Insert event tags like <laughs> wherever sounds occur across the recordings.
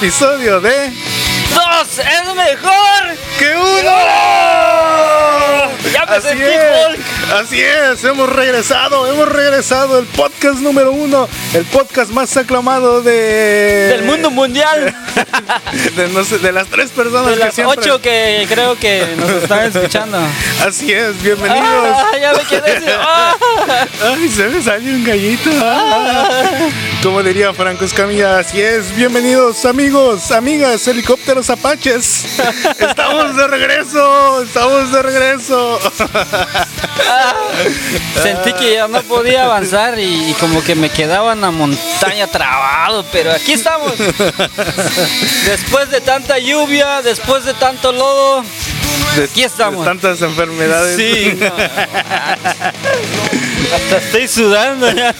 episodio de ¡Dos es mejor! ¡Que uno! ¡Ya me Así sentí es, Hulk! así es, hemos regresado, hemos regresado, el podcast número uno, el podcast más aclamado de... Del mundo mundial. <laughs> de, no sé, de las tres personas De que las siempre... ocho que creo que nos están escuchando. <laughs> Así es, bienvenidos. Ah, ya me quedé así. <laughs> Ah. Ay, se me salió un gallito. Como diría Franco Escamilla, así es. Bienvenidos amigos, amigas, helicópteros apaches. Estamos de regreso, estamos de regreso. Sentí que ya no podía avanzar y, y como que me quedaba en la montaña trabado, pero aquí estamos. <laughs> Después de tanta lluvia, después de tanto lodo, De- Aquí estamos. de tantas enfermedades. sí. no. <laughs> Hasta estoy sudando ya.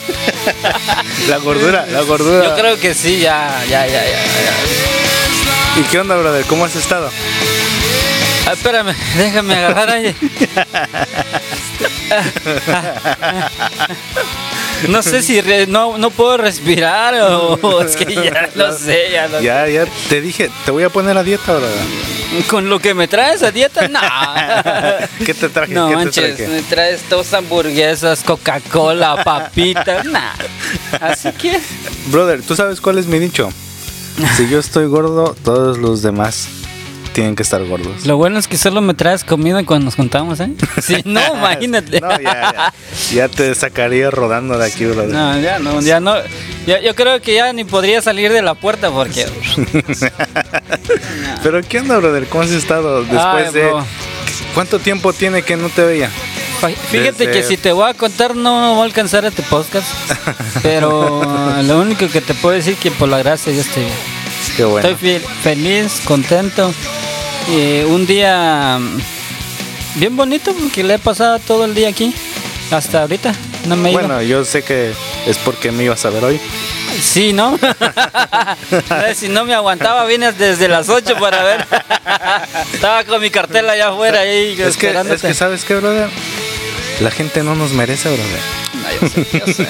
La gordura, la gordura. Yo creo que sí, ya, ya, ya, ya. ya. ¿Y qué onda, brother? ¿Cómo has estado? Ah, espérame, <laughs> déjame agarrar aire. No sé si re- no, no puedo respirar o, o es que ya no sé, ya no Ya, ya te dije, te voy a poner a dieta, sé. Con lo que me traes a dieta, no. <laughs> ¿Qué te traje? No ¿Qué te manches, traje? me traes dos hamburguesas, Coca-Cola, papitas, <laughs> nah. Así que, Brother, ¿tú sabes cuál es mi dicho? Si yo estoy gordo, todos los demás tienen que estar gordos. lo bueno es que solo me traes comida cuando nos juntamos, ¿eh? <laughs> Si no, <laughs> imagínate. No, ya, ya. Ya te sacaría rodando de aquí, brother. No, ya no, ya no. Ya- yo creo que ya ni podría salir de la puerta porque. <laughs> Pero ¿qué onda, brother? ¿Cómo has estado después Ay, de... bro. ¿Cuánto tiempo tiene que no te veía? Fíjate Desde- que si te voy a contar no va a alcanzar este podcast. Pero lo único que te puedo decir que por la gracia yo estoy bien. Qué bueno. Estoy fe- feliz, contento. Y un día mm, bien bonito porque le he pasado todo el día aquí. Hasta ahorita. No me. Bueno, yo sé que es porque me ibas a ver hoy. Sí, ¿no? <laughs> Eh, si no me aguantaba, vine desde las 8 para ver. Estaba con mi cartel allá afuera ahí Es que, es que, ¿sabes qué, brother? La gente no nos merece, brother. No, yo sé, yo sé.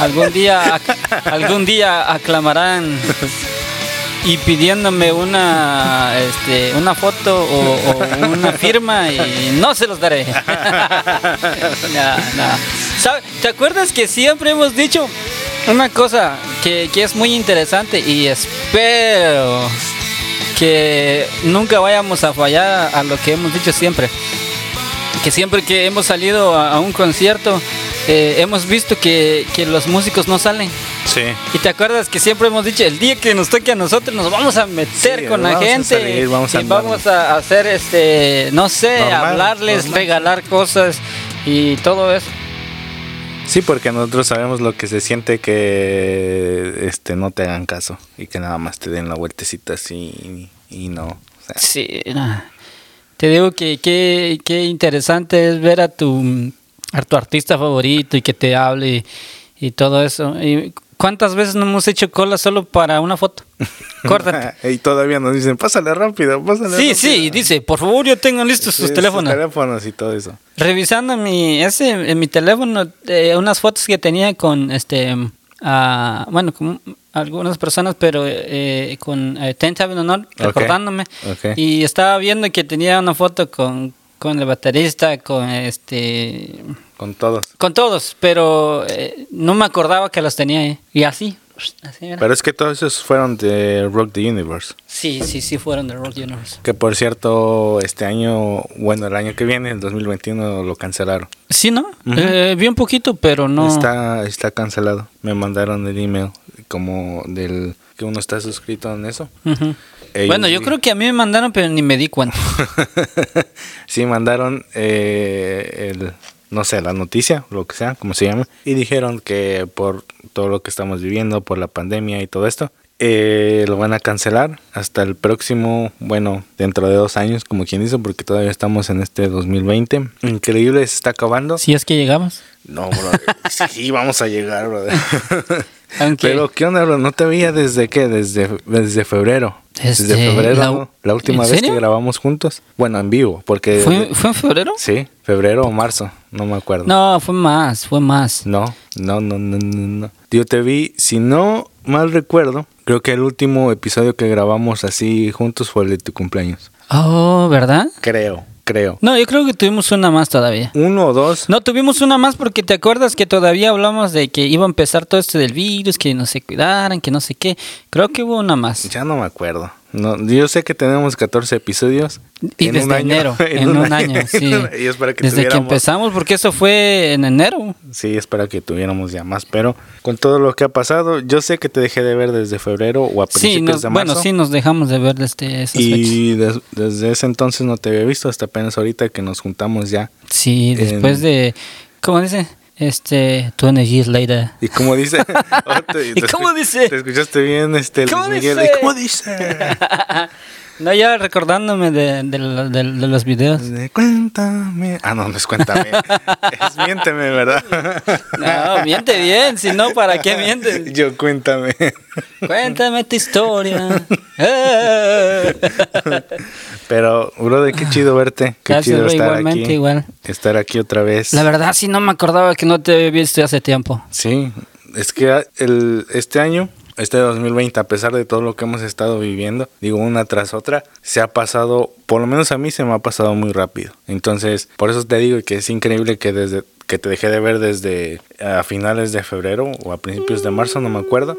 Algún día, algún día aclamarán <laughs> y pidiéndome una, este, una foto o, una firma y no se los daré. <laughs> No, no. ¿Sabe- ¿Te acuerdas que siempre hemos dicho una cosa que, que es muy interesante y espero que nunca vayamos a fallar a lo que hemos dicho siempre? que siempre que hemos salido a, a un concierto eh, hemos visto que, que los músicos no salen. Sí. Y te acuerdas que siempre hemos dicho, el día que nos toque a nosotros nos vamos a meter Sí, con la a gente salir, vamos a y vamos a hacer, este, no sé, Normal, hablarles, normal. regalar cosas y todo eso. Sí, porque nosotros sabemos lo que se siente que este no te hagan caso y que nada más te den la vueltecita así y no. o sea, Sí, no. te digo que qué qué interesante es ver a tu, a tu artista favorito y que te hable y, y todo eso. ¿Y ¿Cuántas veces no hemos hecho cola solo para una foto? <laughs> Córtate. y todavía nos dicen, pásale rápido, pásale Sí, rápido". sí, y dice, por favor, yo tengo listos Sí, sus teléfonos. teléfonos y todo eso. Revisando mi, ese, en mi teléfono, eh, unas fotos que tenía con, este, ah, bueno, con algunas personas, pero eh, con eh, Ten Honor, recordándome. ok. Y estaba viendo que tenía una foto con, con el baterista, con este, Con todos. con todos, pero eh, no me acordaba que los tenía ahí. Y así. Pero es que todos esos fueron de Rock the Universe. Sí, sí, sí fueron de Rock Universe. Que por cierto, este año, bueno, el año que viene, el 2021, lo cancelaron. Sí, ¿no? Eh, vi un poquito, pero no. Está, está cancelado. Me mandaron el email como del que uno está suscrito en eso. Ellos Bueno, yo creo que a mí me mandaron, pero ni me di cuenta. <laughs> sí, mandaron eh, el, no sé, la noticia, lo que sea, como se llama, y dijeron que por todo lo que estamos viviendo, por la pandemia y todo esto, eh, lo van a cancelar hasta el próximo, bueno, dentro de dos años, como quien dice, porque todavía estamos en este 2020. Increíble, se está acabando. Si es que llegamos. No, bro, <laughs> sí, vamos a llegar, brother. <laughs> Pero, ¿qué onda, bro? No te veía desde qué? Desde, desde febrero. Desde Desde febrero, la- ¿no? la última ¿En vez serio? que grabamos juntos. Bueno, en vivo, porque... ¿Fue, ¿Fue en febrero? Sí, febrero o marzo, no me acuerdo. No, fue más, fue más. No, no, no, no, no, no. Yo te vi, si no mal recuerdo, creo que el último episodio que grabamos así juntos fue el de tu cumpleaños. Oh, ¿verdad? Creo, creo. No, yo creo que tuvimos una más todavía. Uno o dos. No, tuvimos una más porque te acuerdas que todavía hablamos de que iba a empezar todo esto del virus, que no se cuidaran, que no sé qué. Creo que hubo una más. Ya no me acuerdo. No, yo sé que tenemos 14 episodios. Y en desde un año. enero, <laughs> en, un año, sí. <laughs> y es para que Desde que empezamos, porque eso fue en enero. Sí, es para que tuviéramos ya más. Pero con todo lo que ha pasado, yo sé que te dejé de ver desde febrero o a Sí, principios nos- de marzo. bueno, sí, nos dejamos de ver desde esas. Y des- desde ese entonces no te había visto hasta apenas ahorita que nos juntamos ya. Sí, después en- de, ¿cómo dice? Este, 20 years later. Y como dice, <laughs> oh, te- ¿Y cómo dice? Te escuchaste bien, este, Luis ¿Cómo Miguel. dice? ¿Y cómo dice? <laughs> No, ya recordándome de, de lo- de- de los videos. De cuéntame. Ah, no, no es cuéntame. <laughs> es miénteme, ¿verdad? No, miente bien, si no, ¿para qué mientes? Yo cuéntame. Cuéntame tu historia. <laughs> Pero, brother, qué chido verte. Qué Gracias, chido bro, estar igualmente, aquí. igual. Estar aquí otra vez. La verdad, sí no me acordaba que no te había visto hace tiempo. Sí, es que el, este año, este 2020, a pesar de todo lo que hemos estado viviendo, digo una tras otra, se ha pasado, por lo menos a mí se me ha pasado muy rápido. Entonces, por eso te digo que es increíble que desde que te dejé de ver desde a finales de febrero o a principios de marzo, no me acuerdo.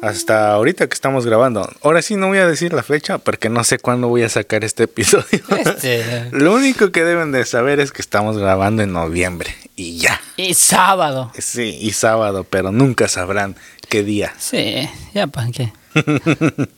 Hasta ahorita que estamos grabando. Ahora sí no voy a decir la fecha porque no sé cuándo voy a sacar este <laughs> episodio. Este, Lo único que deben de saber es que estamos grabando en noviembre y ya. Y sábado. Sí, y sábado, pero nunca sabrán qué día. Sí, ya para qué. <laughs>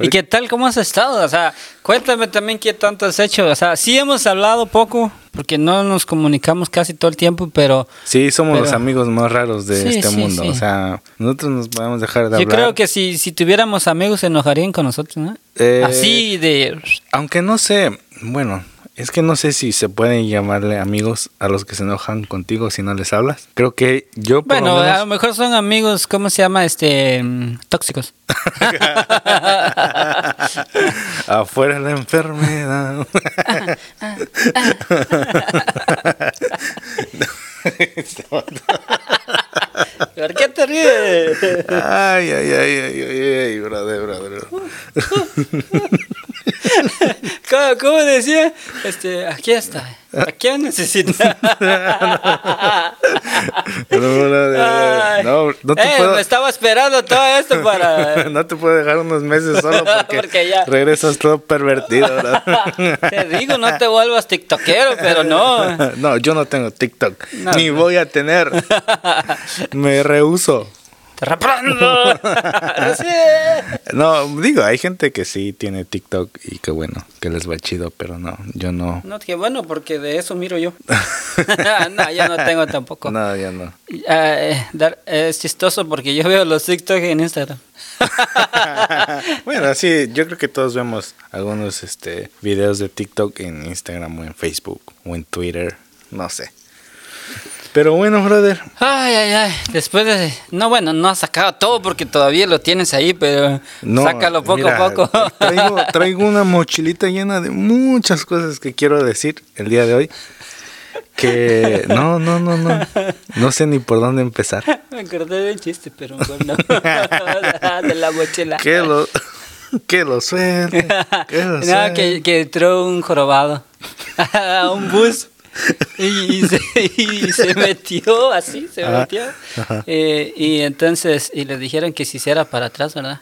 ¿Y qué tal? ¿Cómo has estado? O sea, cuéntame también qué tanto has hecho. O sea, sí hemos hablado poco, porque no nos comunicamos casi todo el tiempo, pero Sí, somos Pero- los amigos más raros de Sí, este sí, mundo. sí. O sea, nosotros nos podemos dejar de yo hablar. creo que si, si tuviéramos amigos se enojarían con nosotros, ¿no? Eh, Así de... Aunque no sé, bueno, es que no sé si se pueden llamarle amigos a los que se enojan contigo si no les hablas. Creo que yo por Bueno, lo a lo mejor son amigos, ¿cómo se llama? Este, mm, tóxicos. <laughs> Afuera la enfermedad. <laughs> ¿Por qué te ríes? ay, ay, ay, ay, ay, ay, brother, brother. <laughs> ¿Cómo, cómo decía? Este, aquí está. ¿A quién necesita? No, no te Eh, puedo. me estaba esperando todo esto para... <laughs> no te puedo dejar unos meses solo <laughs> porque, Porque ya- regresas todo pervertido, ¿verdad? <laughs> Te digo, no te vuelvas tiktokero, pero no. No, yo no tengo TikTok. Ni voy a tener. Me rehuso. <laughs> Sí. No, digo, hay gente que sí tiene TikTok y que bueno, que les va chido, pero no, yo no. No, que bueno, porque de eso miro yo. <laughs> no, yo no tengo tampoco. No, ya no. Ah, eh, dar- es chistoso porque yo veo los TikTok en Instagram. <laughs> bueno, sí, yo creo que todos vemos algunos este videos de TikTok en Instagram o en Facebook o en Twitter, no sé. Pero bueno, brother, Ay, ay, ay. Después de. No, bueno, no has sacado todo porque todavía lo tienes ahí, pero no, sácalo poco mira, a poco. Traigo, <laughs> traigo una mochilita llena de muchas cosas que quiero decir el día de hoy. Que no, no, no, no. No sé ni por dónde empezar. Me acordé del chiste, pero bueno. <laughs> de la mochila. Que lo, que lo suelte. Que lo <laughs> No, que, que entró un jorobado un bus <laughs> y, y se, y se <laughs> metió así, se Ajá, metió. ajá. Eh, y entonces, y le dijeron que si hiciera para atrás, ¿verdad?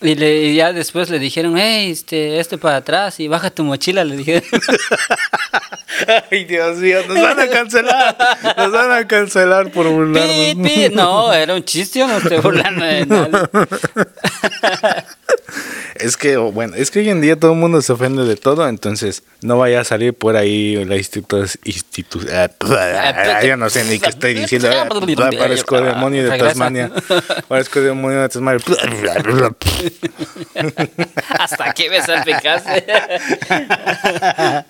Y, le, y ya después le dijeron, hey, este, este para atrás y baja tu mochila, le dijeron. <laughs> Ay, Dios mío, nos van a cancelar. Nos van a cancelar por Pi, burlarnos. pi. No, era un chiste, no estoy burlando de nada. Es que, bueno, es que hoy en día todo el mundo se ofende de todo, entonces no vaya a salir por ahí la institu... institu ah, <laughs> yo no sé ni qué estoy diciendo. ah, Parezco demonio de Tasmania. Parezco demonio de Tasmania. <laughs> Hasta aquí me salpicaste. <laughs>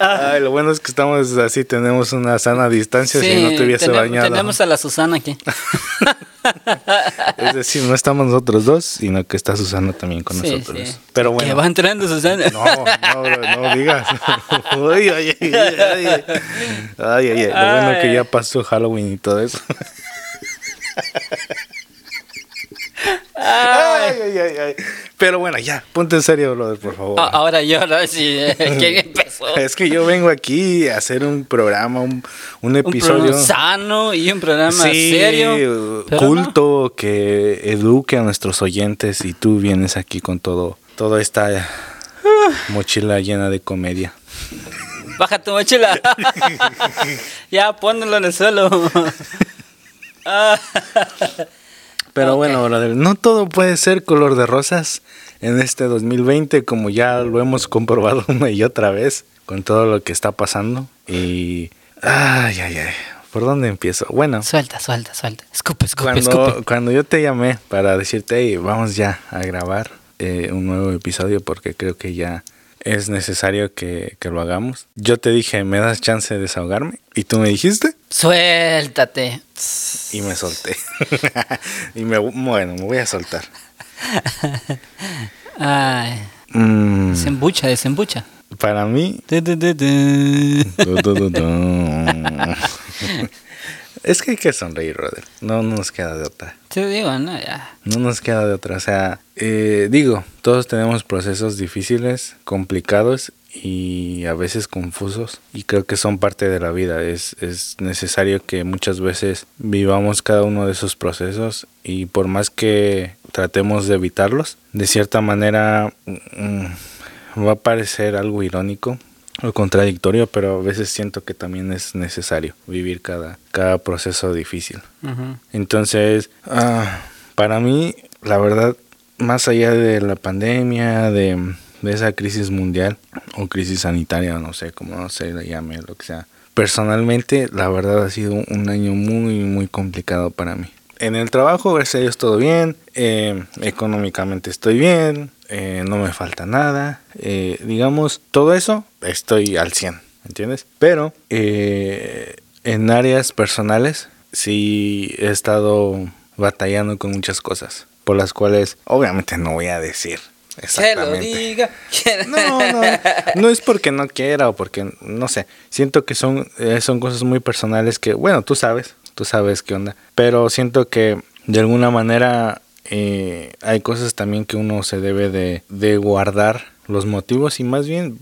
Ay, lo bueno es que estamos así, tenemos una sana distancia si no te hubiese bañado. tenemos a la Susana aquí. Es decir, no estamos nosotros dos, sino que está Susana también con Sí, nosotros. sí. Pero Que bueno. va entrando Susana. No, no, no digas. <laughs> Uy, ay, ay, ay, ay. Ay, ay, ay. Lo bueno que ya pasó Halloween y todo eso. Ay, ay, ay, ay. Pero bueno, ya, ponte en serio, brother, por favor. Ah, Ahora yo, ¿no? Sí, <laughs> ¿quién empezó? Es que yo vengo aquí a hacer un programa, un, un Un episodio programa sano y un programa sí, serio. culto que eduque a nuestros oyentes y tú vienes aquí con todo, toda esta mochila llena de comedia. Baja tu mochila. <laughs> <laughs> ya, pónelo en el suelo. Pero bueno, brother, no todo puede ser color de rosas en este 2020, como ya lo hemos comprobado <laughs> una y otra vez con todo lo que está pasando. Y. Ay, ay, ay. ¿Por dónde empiezo? Bueno, suelta, suelta, suelta. Escupe, escupe, cuando, escupe. cuando yo te llamé para decirte, hey, vamos ya a grabar eh, un nuevo episodio porque creo que ya es necesario que, que lo hagamos. Yo te dije, ¿me das chance de desahogarme? Y tú me dijiste Suéltate. y me solté. <laughs> y me, bueno, me voy a soltar. <laughs> Ay, Mm, desembucha, desembucha. para mí, <laughs> es que hay que sonreír, brother. No, no nos queda de otra. Te digo, no, ya. No nos queda de otra. O sea, eh, digo, todos tenemos procesos difíciles, complicados y a veces confusos. Y creo que son parte de la vida. Es, es necesario que muchas veces vivamos cada uno de esos procesos y por más que tratemos de evitarlos, de cierta manera mm, va a parecer algo irónico o contradictorio, pero a veces siento que también es necesario vivir cada, cada proceso difícil. Entonces, ah, para mí, la verdad, más allá de la pandemia, de, de esa crisis mundial o crisis sanitaria, no sé cómo se le llame, lo que sea, personalmente, la verdad ha sido un año muy, muy complicado para mí. En el trabajo, gracias a Dios, todo bien, eh, económicamente estoy bien, eh, no me falta nada, eh, digamos, todo eso estoy al 100, ¿entiendes? Pero eh, en áreas personales sí he estado batallando con muchas cosas, por las cuales obviamente no voy a decir Que lo exactamente. diga. No, no, no es porque no quiera o porque, no sé, siento que son, son cosas muy personales que, bueno, tú sabes, tú sabes qué onda, pero siento que de alguna manera eh, hay cosas también que uno se debe de, de guardar los motivos y más bien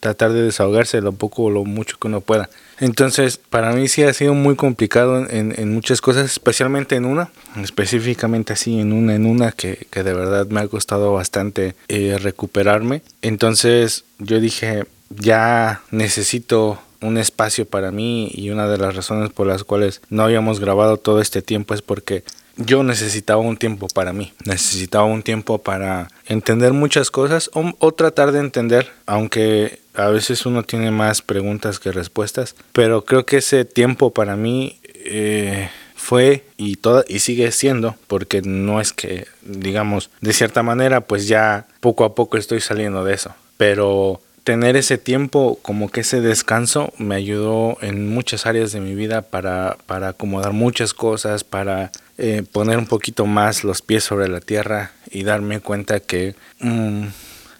tratar de desahogarse lo poco o lo mucho que uno pueda. Entonces, para mí sí ha sido muy complicado en, en muchas cosas, especialmente en una, específicamente así en una, en una que, que de verdad me ha costado bastante eh, recuperarme. Entonces, yo dije, ya necesito un espacio para mí y una de las razones por las cuales no habíamos grabado todo este tiempo es porque yo necesitaba un tiempo para mí, necesitaba un tiempo para entender muchas cosas o, o tratar de entender, aunque a veces uno tiene más preguntas que respuestas, pero creo que ese tiempo para mí eh, fue y toda y sigue siendo, porque no es que digamos de cierta manera pues ya poco a poco estoy saliendo de eso, pero tener ese tiempo, como que ese descanso, me ayudó en muchas áreas de mi vida para, para acomodar muchas cosas, para eh, poner un poquito más los pies sobre la tierra y darme cuenta que, mm,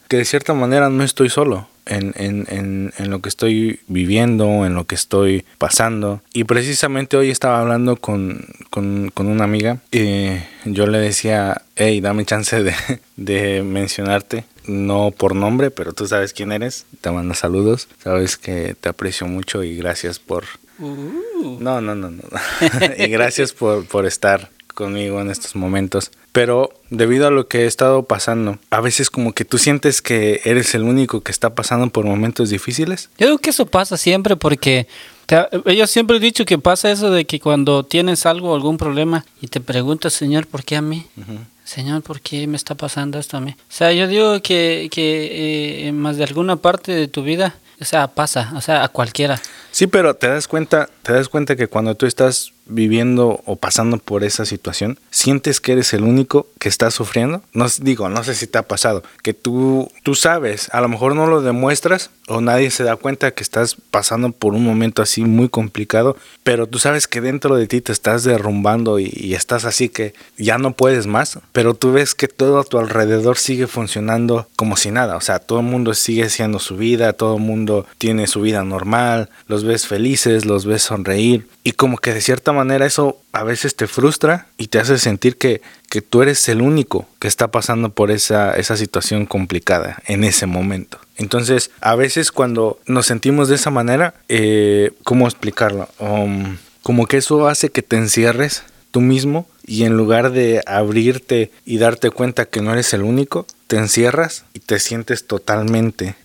que de cierta manera no estoy solo. En, en, en, en lo que estoy viviendo, en lo que estoy pasando. Y precisamente hoy estaba hablando con, con, con una amiga y yo le decía, hey, dame chance de, <laughs> de mencionarte no por nombre, pero tú sabes quién eres. Te mando saludos. Sabes que te aprecio mucho y gracias por... Uh. No, no, no, no. <laughs> y gracias por, por estar conmigo en estos momentos. Pero debido a lo que he estado pasando, a veces como que tú sientes que eres el único que está pasando por momentos difíciles. Yo digo que eso pasa siempre porque ellos siempre he dicho que pasa eso de que cuando tienes algo, algún problema y te preguntas, Señor, ¿por qué a mí? Señor, ¿por qué me está pasando esto a mí? O sea, yo digo que, que eh, más de alguna parte de tu vida, o sea, pasa, o sea, a cualquiera. Sí, pero te das cuenta, te das cuenta que cuando tú estás viviendo o pasando por esa situación, sientes que eres el único que está sufriendo. No digo, no sé si te ha pasado, que tú tú sabes, a lo mejor no lo demuestras o nadie se da cuenta que estás pasando por un momento así muy complicado, pero tú sabes que dentro de ti te estás derrumbando y, y estás así que ya no puedes más, pero tú ves que todo a tu alrededor sigue funcionando como si nada, o sea, todo el mundo sigue haciendo su vida, todo el mundo tiene su vida normal, los ves felices, los ves sonreír y como que de cierta manera eso a veces te frustra y te hace sentir que, que tú eres el único que está pasando por esa, esa situación complicada en ese momento. Entonces, a veces cuando nos sentimos de esa manera, eh, ¿cómo explicarlo? Um, como que eso hace que te encierres tú mismo y en lugar de abrirte y darte cuenta que no eres el único, te encierras y te sientes totalmente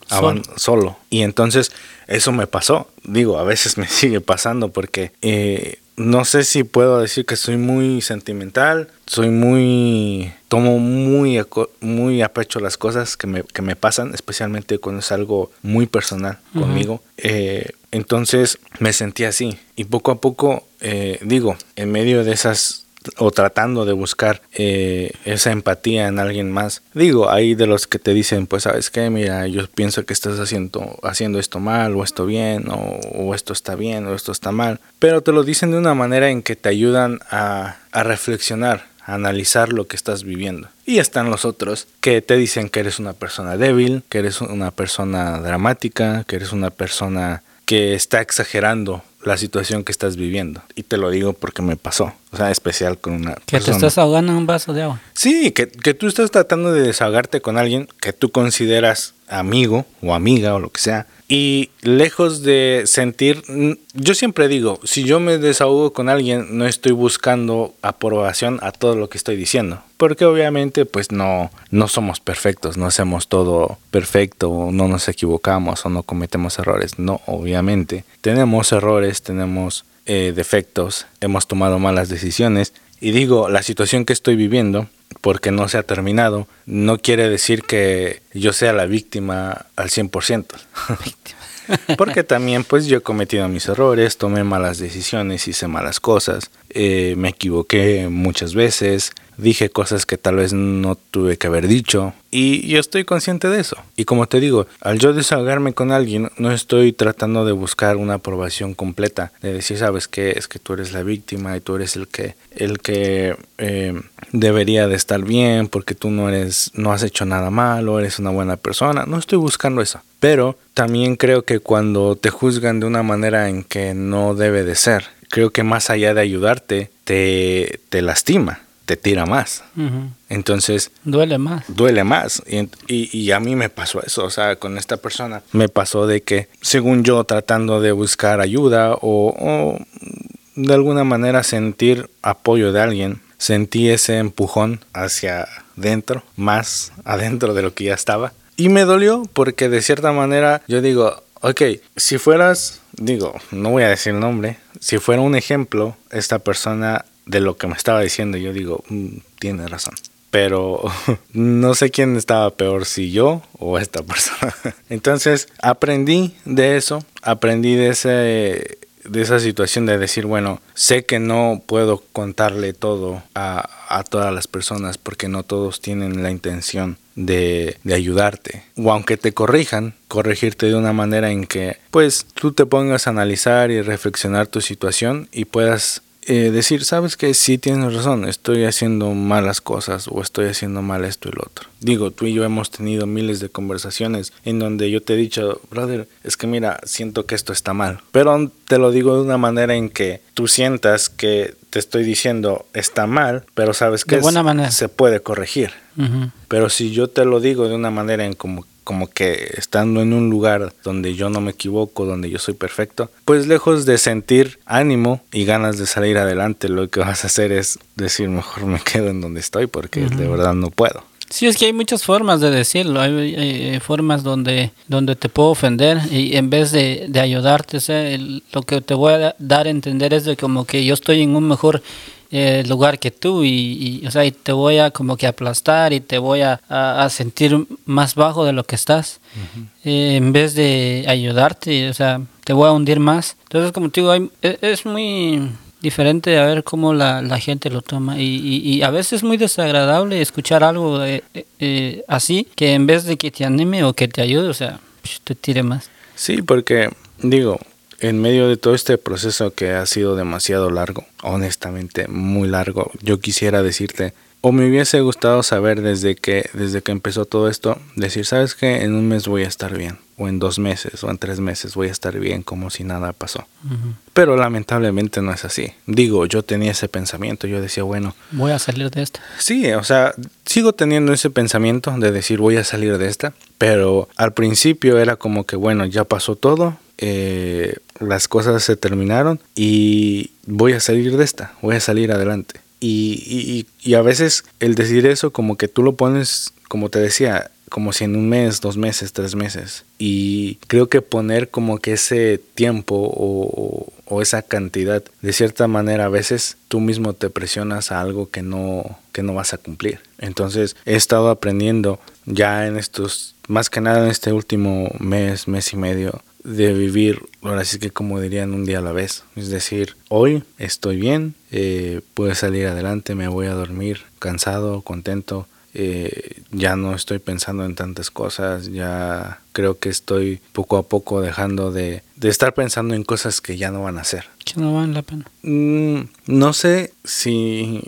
solo. Y entonces eso me pasó. Digo, a veces me <laughs> sigue pasando porque eh, no sé si puedo decir que soy muy sentimental, soy muy... tomo muy a, muy a pecho las cosas que me, que me pasan, especialmente cuando es algo muy personal conmigo. Eh, entonces me sentí así y poco a poco, eh, digo, en medio de esas o tratando de buscar eh, esa empatía en alguien más. Digo, hay de los que te dicen, pues sabes qué, mira, yo pienso que estás haciendo, haciendo esto mal o esto bien o, o, esto está bien o esto está mal, pero te lo dicen de una manera en que te ayudan a, a reflexionar, a analizar lo que estás viviendo. Y están los otros que te dicen que eres una persona débil, que eres una persona dramática, que eres una persona que está exagerando la situación que estás viviendo. Y te lo digo porque me pasó. O sea, especial con una Que te estás ahogando en un vaso de agua. Sí, que, que tú estás tratando de desahogarte con alguien que tú consideras amigo o amiga o lo que sea. Y lejos de sentir, yo siempre digo, si yo me desahogo con alguien, no estoy buscando aprobación a todo lo que estoy diciendo. Porque obviamente pues no, no somos perfectos, no hacemos todo perfecto, no nos equivocamos o no cometemos errores. No, obviamente. Tenemos errores, tenemos eh, defectos, hemos tomado malas decisiones. Y digo, la situación que estoy viviendo porque no se ha terminado, no quiere decir que yo sea la víctima al 100%. <laughs> porque también pues yo he cometido mis errores, tomé malas decisiones, hice malas cosas, eh, me equivoqué muchas veces, dije cosas que tal vez no tuve que haber dicho y yo estoy consciente de eso. Y como te digo, al yo desahogarme con alguien, no estoy tratando de buscar una aprobación completa, de decir, sabes que es que tú eres la víctima y tú eres el que, el que eh, debería de estar bien porque tú no eres, no has hecho nada malo, eres una buena persona. No estoy buscando eso. Pero también creo que cuando te juzgan de una manera en que no debe de ser, creo que más allá de ayudarte, te, te lastima te tira más. Entonces... Duele más. Duele más. Y, y, a mí me pasó eso, o sea, con esta persona me pasó de que, según yo, tratando de buscar ayuda o, o de alguna manera sentir apoyo de alguien, sentí ese empujón hacia adentro, más adentro de lo que ya estaba. Y me dolió porque de cierta manera yo digo, ok, si fueras, digo, no voy a decir el nombre, si fuera un ejemplo, esta persona de lo que me estaba diciendo, yo digo, mm, tiene razón. Pero <laughs> no sé quién estaba peor, si yo o esta persona. <laughs> Entonces aprendí de eso, aprendí de ese de esa situación de decir, bueno, sé que no puedo contarle todo a, a todas las personas porque no todos tienen la intención de, de, ayudarte. O aunque te corrijan, corregirte de una manera en que pues tú te pongas a analizar y reflexionar tu situación y puedas eh, decir, sabes que sí tienes razón, estoy haciendo malas cosas o estoy haciendo mal esto y lo otro. Digo, tú y yo hemos tenido miles de conversaciones en donde yo te he dicho, brother, es que mira, siento que esto está mal. Pero te lo digo de una manera en que tú sientas que te estoy diciendo está mal, pero sabes que se puede corregir. Pero si yo te lo digo de una manera en como como que estando en un lugar donde yo no me equivoco, donde yo soy perfecto, pues lejos de sentir ánimo y ganas de salir adelante, lo que vas a hacer es decir, mejor me quedo en donde estoy porque de verdad no puedo. Sí, es que hay muchas formas de decirlo, hay, formas donde, donde te puedo ofender y en vez de, de ayudarte, lo que te voy a dar a entender es de como que yo estoy en un mejor eh, lugar que tú y, o sea, y te voy a como que aplastar y te voy a, a, sentir más bajo de lo que estás eh, en vez de ayudarte, o sea, te voy a hundir más. Entonces, como te digo, hay, e, es, muy diferente a ver cómo la, la gente lo toma y, y, a veces es muy desagradable escuchar algo eh, así que en vez de que te anime o que te ayude, o sea, te tire más. Sí, porque digo, en medio de todo este proceso que ha sido demasiado largo, honestamente muy largo, yo quisiera decirte, o me hubiese gustado saber desde que, desde que empezó todo esto, decir, sabes que en un mes voy a estar bien, o en dos meses o en tres meses voy a estar bien como si nada pasó. Pero lamentablemente no es así. Digo, yo tenía ese pensamiento, yo decía, bueno, voy a salir de esta. Sí, o sea, sigo teniendo ese pensamiento de decir voy a salir de esta, pero al principio era como que, bueno, ya pasó todo, eh, las cosas se terminaron y voy a salir de esta, voy a salir adelante. Y, y, a veces el decir eso como que tú lo pones, como te decía, como si en un mes, dos meses, tres meses. Y creo que poner como que ese tiempo o, o, esa cantidad, de cierta manera a veces tú mismo te presionas a algo que no, que no vas a cumplir. Entonces he estado aprendiendo ya en estos, más que nada en este último mes, mes y medio, de vivir, ahora sí que como dirían, un día a la vez. Es decir, hoy estoy bien, eh, puedo salir adelante, me voy a dormir cansado, contento. Eh, ya no estoy pensando en tantas cosas, ya creo que estoy poco a poco dejando de, de estar pensando en cosas que ya no van a ser. Que no valen la pena. Mm, no sé si,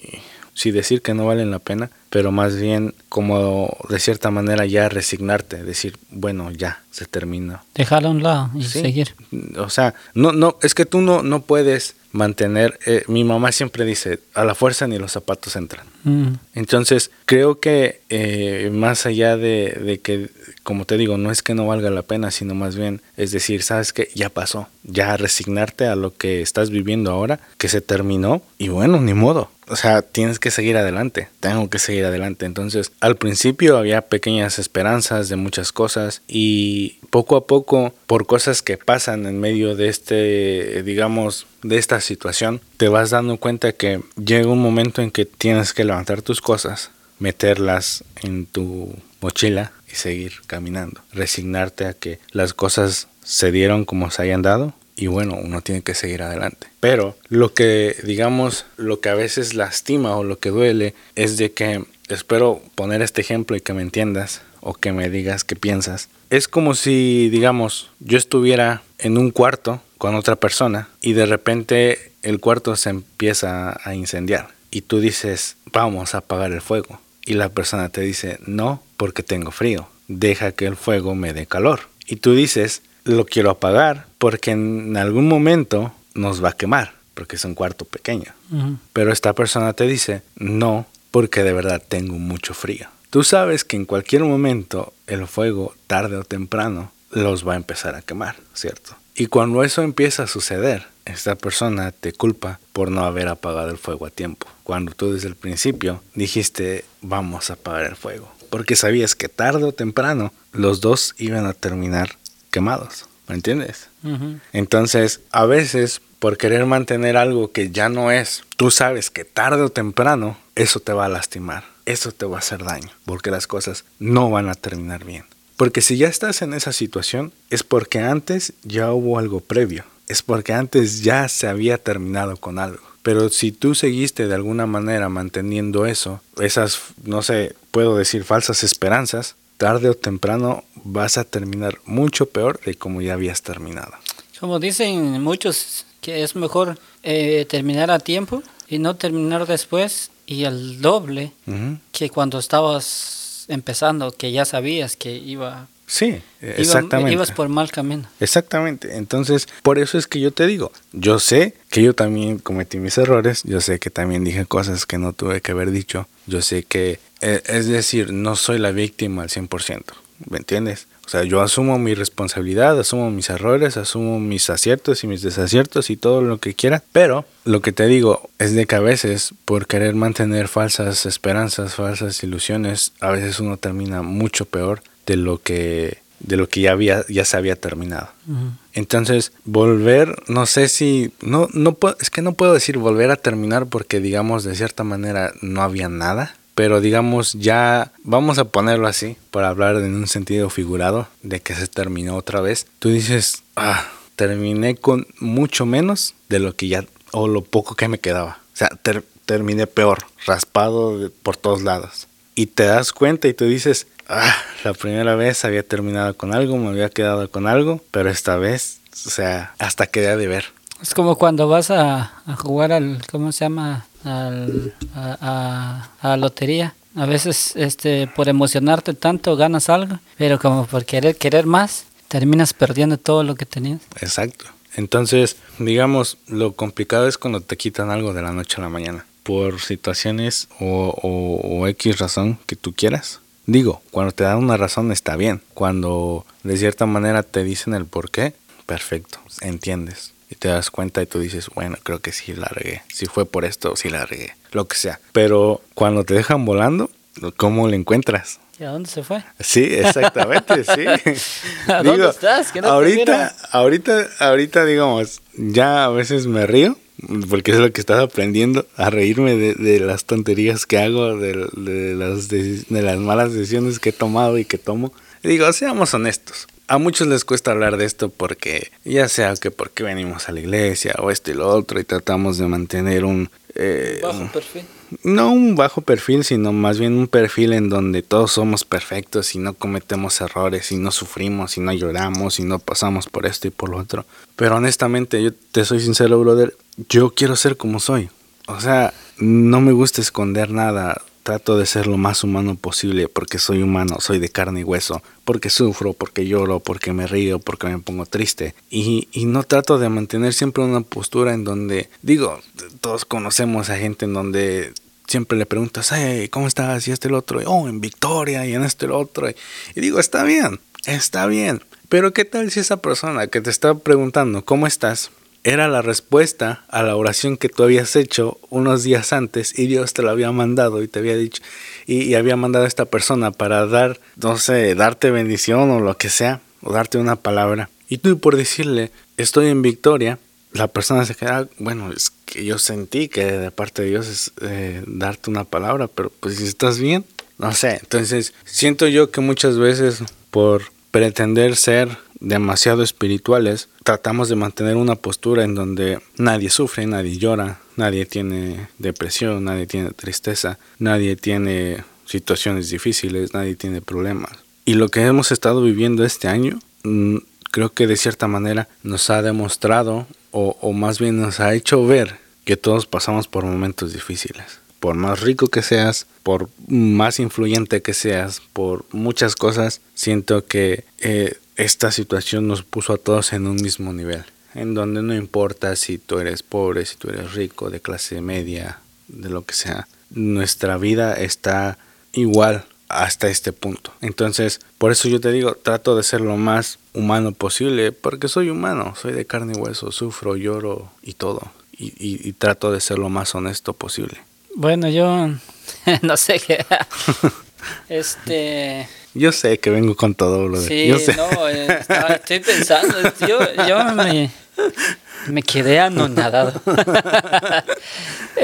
si decir que no valen la pena, pero más bien como de cierta manera ya resignarte, decir, bueno, ya, se terminó. Dejarlo a un lado y seguir. O sea, no, no, es que tú no, no puedes mantener, eh, mi mamá siempre dice, a la fuerza ni los zapatos entran. Mm. Entonces, creo que eh, más allá de, de, que, como te digo, no es que no valga la pena, sino más bien es decir, sabes que ya pasó, ya resignarte a lo que estás viviendo ahora, que se terminó y bueno, ni modo o sea, tienes que seguir adelante, tengo que seguir adelante. Entonces, al principio había pequeñas esperanzas de muchas cosas y poco a poco, por cosas que pasan en medio de este, digamos, de esta situación, te vas dando cuenta que llega un momento en que tienes que levantar tus cosas, meterlas en tu mochila y seguir caminando. Resignarte a que las cosas se dieron como se hayan dado y bueno, uno tiene que seguir adelante. Pero lo que, digamos, lo que a veces lastima o lo que duele es de que, espero poner este ejemplo y que me entiendas o que me digas qué piensas. Es como si, digamos, yo estuviera en un cuarto con otra persona y de repente el cuarto se empieza a incendiar y tú dices, vamos a apagar el fuego. Y la persona te dice, no, porque tengo frío, deja que el fuego me dé calor. Y tú dices, lo quiero apagar porque en algún momento nos va a quemar, porque es un cuarto pequeño. Pero esta persona te dice, no, porque de verdad tengo mucho frío. Tú sabes que en cualquier momento el fuego, tarde o temprano, los va a empezar a quemar, ¿cierto? Y cuando eso empieza a suceder, esta persona te culpa por no haber apagado el fuego a tiempo. Cuando tú desde el principio dijiste, vamos a apagar el fuego. Porque sabías que tarde o temprano los dos iban a terminar quemados, ¿me entiendes? Entonces, a veces, por querer mantener algo que ya no es, tú sabes que tarde o temprano eso te va a lastimar, eso te va a hacer daño, porque las cosas no van a terminar bien. Porque si ya estás en esa situación, es porque antes ya hubo algo previo, es porque antes ya se había terminado con algo. Pero si tú seguiste de alguna manera manteniendo eso, esas, no sé, puedo decir falsas esperanzas, tarde o temprano vas a terminar mucho peor de como ya habías terminado. Como dicen muchos, que es mejor eh, terminar a tiempo y no terminar después y al doble que cuando estabas empezando, que ya sabías que iba Sí, exactamente. ibas por mal camino. Exactamente. Entonces, por eso es que yo te digo, yo sé que yo también cometí mis errores, yo sé que también dije cosas que no tuve que haber dicho, yo sé que, eh, es decir, no soy la víctima al 100%, ¿me entiendes? O sea, yo asumo mi responsabilidad, asumo mis errores, asumo mis aciertos y mis desaciertos y todo lo que quiera. Pero lo que te digo es de que a veces, por querer mantener falsas esperanzas, falsas ilusiones, a veces uno termina mucho peor de lo que de lo que ya había ya se había terminado. Entonces, volver, no sé si no no es que no puedo decir volver a terminar porque digamos de cierta manera no había nada, pero digamos ya vamos a ponerlo así para hablar en un sentido figurado de que se terminó otra vez. Tú dices, "Ah, terminé con mucho menos de lo que ya o lo poco que me quedaba." O sea, terminé peor, raspado por todos lados. Y te das cuenta y tú dices, ah, la primera vez había terminado con algo, me había quedado con algo, pero esta vez, o sea, hasta quedé de ver. Es como cuando vas a, jugar al, ¿cómo se llama? Al, a, a, lotería. A veces, este, por emocionarte tanto, ganas algo, pero como por querer, querer más, terminas perdiendo todo lo que tenías. Exacto. Entonces, digamos, lo complicado es cuando te quitan algo de la noche a la mañana, por situaciones o, o, X razón que tú quieras. Digo, cuando te dan una razón está bien. Cuando de cierta manera te dicen el por qué, perfecto, entiendes. Y te das cuenta y tú dices, bueno, creo que sí la regué. Si fue por esto, sí la regué. Lo que sea. Pero cuando te dejan volando, ¿cómo le encuentras? ¿Y a dónde se fue? Sí, exactamente, sí. <laughs> ¿A dónde estás? ahorita, ahorita, ahorita, digamos, ya a veces me río, porque es lo que estás aprendiendo, a reírme de, las tonterías que hago, de, de, las, de, las malas decisiones que he tomado y que tomo. Digo, seamos honestos. A muchos les cuesta hablar de esto porque, ya sea que porque venimos a la iglesia o esto y lo otro y tratamos de mantener un... Eh, bajo perfil no un bajo perfil, sino más bien un perfil en donde todos somos perfectos y no cometemos errores y no sufrimos y no lloramos y no pasamos por esto y por lo otro. Pero honestamente, yo te soy sincero, brother, yo quiero ser como soy. O sea, no me gusta esconder nada. Trato de ser lo más humano posible porque soy humano, soy de carne y hueso, porque sufro, porque lloro, porque me río, porque me pongo triste. Y, y no trato de mantener siempre una postura en donde, digo, todos conocemos a gente en donde siempre le preguntas, hey, ¿cómo estás? Y este el otro, oh, en Victoria y en este el otro. Y digo, está bien, está bien. Pero ¿qué tal si esa persona que te está preguntando, ¿cómo estás? Era la respuesta a la oración que tú habías hecho unos días antes y Dios te lo había mandado y te había dicho y, había mandado a esta persona para dar, no sé, darte bendición o lo que sea, o darte una palabra. Y tú por decirle, estoy en victoria, la persona se queda, bueno, es que yo sentí que de parte de Dios es eh, darte una palabra, pero pues si estás bien, no sé. Entonces, siento yo que muchas veces por pretender ser demasiado espirituales, tratamos de mantener una postura en donde nadie sufre, nadie llora, nadie tiene depresión, nadie tiene tristeza, nadie tiene situaciones difíciles, nadie tiene problemas. Y lo que hemos estado viviendo este año, mm, creo que de cierta manera nos ha demostrado, o, o más bien nos ha hecho ver que todos pasamos por momentos difíciles por más rico que seas, por más influyente que seas, por muchas cosas, siento que eh, esta situación nos puso a todos en un mismo nivel, en donde no importa si tú eres pobre, si tú eres rico, de clase media, de lo que sea, nuestra vida está igual hasta este punto. Entonces, por eso yo te digo, trato de ser lo más humano posible, porque soy humano, soy de carne y hueso, sufro, lloro y todo. y trato de ser lo más honesto posible. Bueno, yo <laughs> no sé qué. <laughs> este. Yo sé que vengo con todo, lo Sí, yo sé. no, eh, estoy pensando. Yo, yo me, me quedé anonadado. <laughs>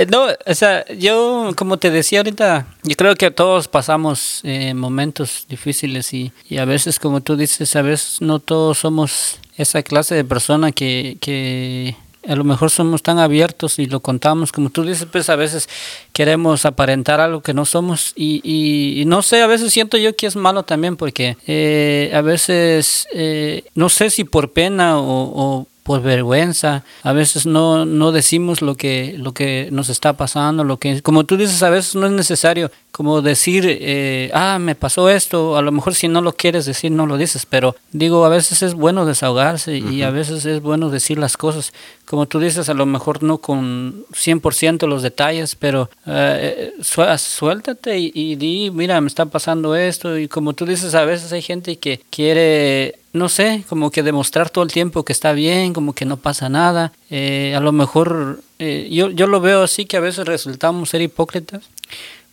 No, o sea, yo, como te decía ahorita, yo creo que todos pasamos eh, momentos difíciles y, y a veces, como tú dices, a veces no todos somos esa clase de persona que, que a lo mejor somos tan abiertos y lo contamos, como tú dices, pues a veces queremos aparentar algo que no somos. Y, y, no sé, a veces siento yo que es malo también porque eh, a veces, eh, no sé si por pena o, por vergüenza, a veces no, no decimos lo que, lo que nos está pasando, lo que, como tú dices, a veces no es necesario como decir, eh, ah, me pasó esto, a lo mejor si no lo quieres decir, no lo dices, pero digo, a veces es bueno desahogarse y a veces es bueno decir las cosas, como tú dices, a lo mejor no con 100% los detalles, pero eh, suéltate y, y di, mira, me está pasando esto, y como tú dices, a veces hay gente que quiere no sé, como que demostrar todo el tiempo que está bien, como que no pasa nada. Eh, a lo mejor eh, yo, yo lo veo así que a veces resultamos ser hipócritas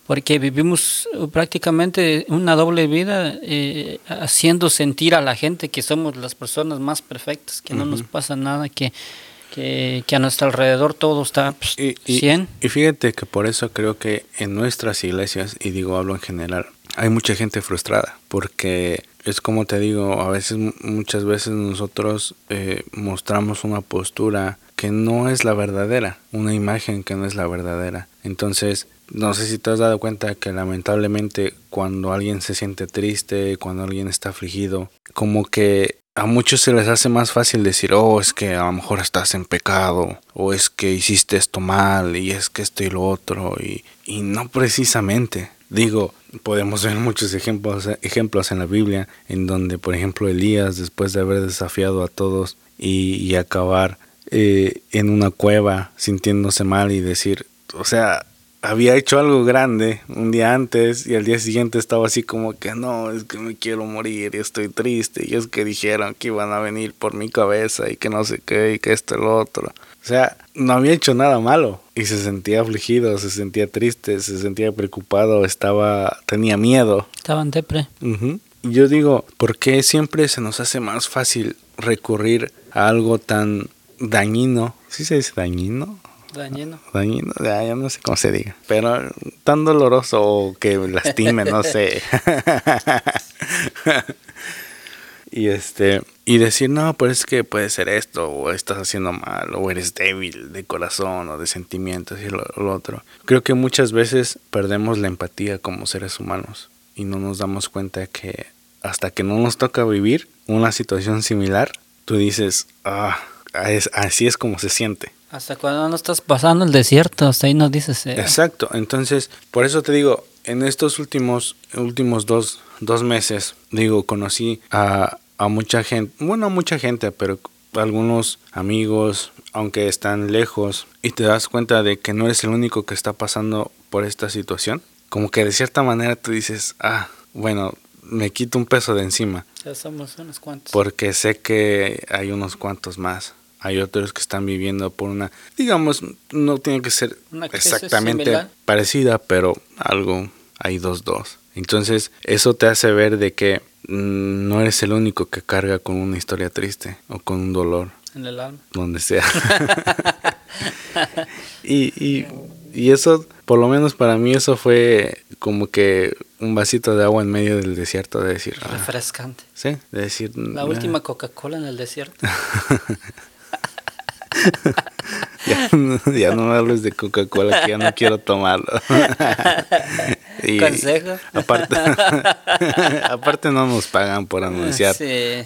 porque vivimos prácticamente una doble vida eh, haciendo sentir a la gente que somos las personas más perfectas, que no nos pasa nada, que, que, a nuestro alrededor todo está pues, y, 100. Y fíjate que por eso creo que en nuestras iglesias, y digo hablo en general, hay mucha gente frustrada, porque es como te digo, a veces, muchas veces nosotros eh, mostramos una postura que no es la verdadera, una imagen que no es la verdadera. Entonces, no sé si te has dado cuenta que lamentablemente cuando alguien se siente triste, cuando alguien está afligido, como que a muchos se les hace más fácil decir, oh, es que a lo mejor estás en pecado, o es que hiciste esto mal, y es que esto y lo otro, y, y no precisamente. Digo, podemos ver muchos ejemplos, ejemplos en la Biblia en donde, por ejemplo, Elías, después de haber desafiado a todos y, acabar eh, en una cueva sintiéndose mal y decir, o sea, había hecho algo grande un día antes y al día siguiente estaba así como que no, es que me quiero morir y estoy triste y es que dijeron que iban a venir por mi cabeza y que no sé qué y que esto y lo otro. O sea, no había hecho nada malo y se sentía afligido, se sentía triste, se sentía preocupado, estaba, tenía miedo. Estaba en depre. Yo digo, ¿por qué siempre se nos hace más fácil recurrir a algo tan dañino? ¿Sí se dice dañino? Dañino. Dañino, ya, no sé cómo se diga. Pero tan doloroso o que lastime, no sé. <laughs> y este y decir no pues es que puede ser esto o estás haciendo mal o eres débil de corazón o de sentimientos y lo, otro creo que muchas veces perdemos la empatía como seres humanos y no nos damos cuenta que hasta que no nos toca vivir una situación similar tú dices ah es, así es como se siente hasta cuando no estás pasando el desierto hasta ahí nos dices eh. exacto entonces por eso te digo en estos últimos últimos dos dos meses, digo, conocí a, a mucha gente, bueno, a mucha gente, pero algunos amigos, aunque están lejos, y te das cuenta de que no eres el único que está pasando por esta situación, como que de cierta manera tú dices, ah, bueno, me quito un peso de encima. Ya somos unos cuantos. Porque sé que hay unos cuantos más. Hay otros que están viviendo por una, digamos, no tiene que ser exactamente parecida, pero algo, hay dos, dos. Entonces, eso te hace ver de que mm, no eres el único que carga con una historia triste o con un dolor. En el alma. Donde sea. <laughs> <laughs> y, y, y eso, por lo menos para mí, eso fue como que un vasito de agua en medio del desierto de decir... Ah, Refrescante. sí, de decir... La última Coca-Cola en el desierto. <laughs> ya, no me hables de Coca-Cola, que ya no quiero tomarlo. Y Consejo. Aparte, <laughs> <laughs> aparte no nos pagan por anunciar. Sí.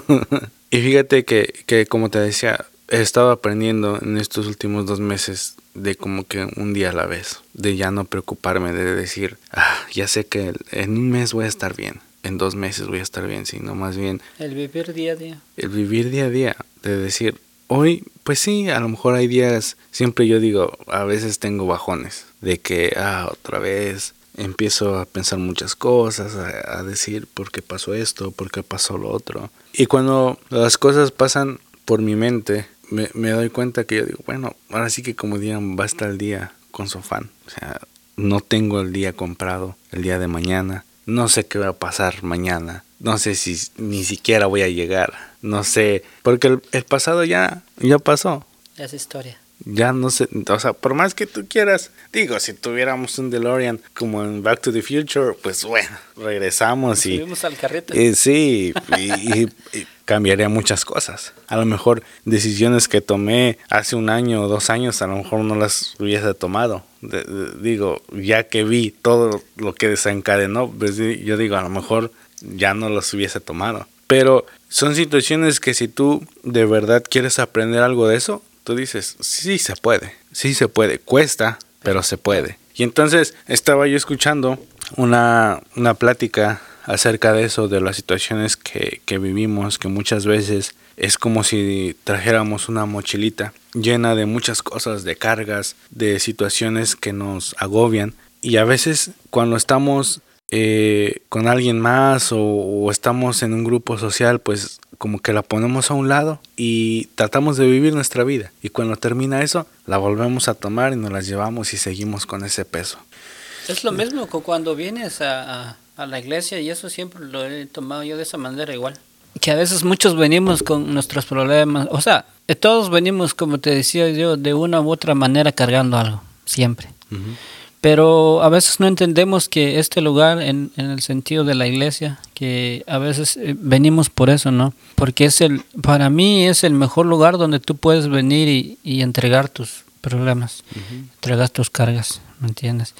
<laughs> y fíjate que, que, como te decía, he estado aprendiendo en estos últimos dos meses de como que un día a la vez, de ya no preocuparme, de decir, ah, ya sé que en un mes voy a estar bien, en dos meses voy a estar bien, sino más bien... El vivir día a día. El vivir día a día, de decir, Hoy, pues sí, a lo mejor hay días, siempre yo digo, a veces tengo bajones, de que, ah, otra vez empiezo a pensar muchas cosas, a, decir por qué pasó esto, por qué pasó lo otro. Y cuando las cosas pasan por mi mente, me, me doy cuenta que yo digo, bueno, ahora sí que como digan, basta el día con su fan. O sea, no tengo el día comprado, el día de mañana. No sé qué va a pasar mañana. No sé si ni siquiera voy a llegar no sé, porque el, pasado ya, ya pasó. Es historia. Ya no sé, o sea, por más que tú quieras, digo, si tuviéramos un DeLorean como en Back to the Future, pues bueno, regresamos y... Subimos al carrito. Y, sí, y, cambiaría muchas cosas. A lo mejor decisiones que tomé hace un año o dos años, a lo mejor no las hubiese tomado. digo, ya que vi todo lo que desencadenó, pues yo digo, a lo mejor ya no las hubiese tomado. Pero son situaciones que si tú de verdad quieres aprender algo de eso, tú dices, sí se puede, sí se puede, cuesta, pero se puede. Y entonces estaba yo escuchando una, una plática acerca de eso, de las situaciones que, que vivimos, que muchas veces es como si trajéramos una mochilita llena de muchas cosas, de cargas, de situaciones que nos agobian. Y a veces cuando estamos eh, con alguien más o, estamos en un grupo social, pues como que la ponemos a un lado y tratamos de vivir nuestra vida. Y cuando termina eso, la volvemos a tomar y nos la llevamos y seguimos con ese peso. Es lo mismo que cuando vienes a, a, la iglesia y eso siempre lo he tomado yo de esa manera igual. Que a veces muchos venimos con nuestros problemas, o sea, todos venimos, como te decía yo, de una u otra manera cargando algo, siempre. Pero a veces no entendemos que este lugar, en, en, el sentido de la iglesia, que a veces eh, venimos por eso, ¿no? Porque es el, para mí es el mejor lugar donde tú puedes venir y, y entregar tus problemas, entregar tus cargas, ¿me entiendes?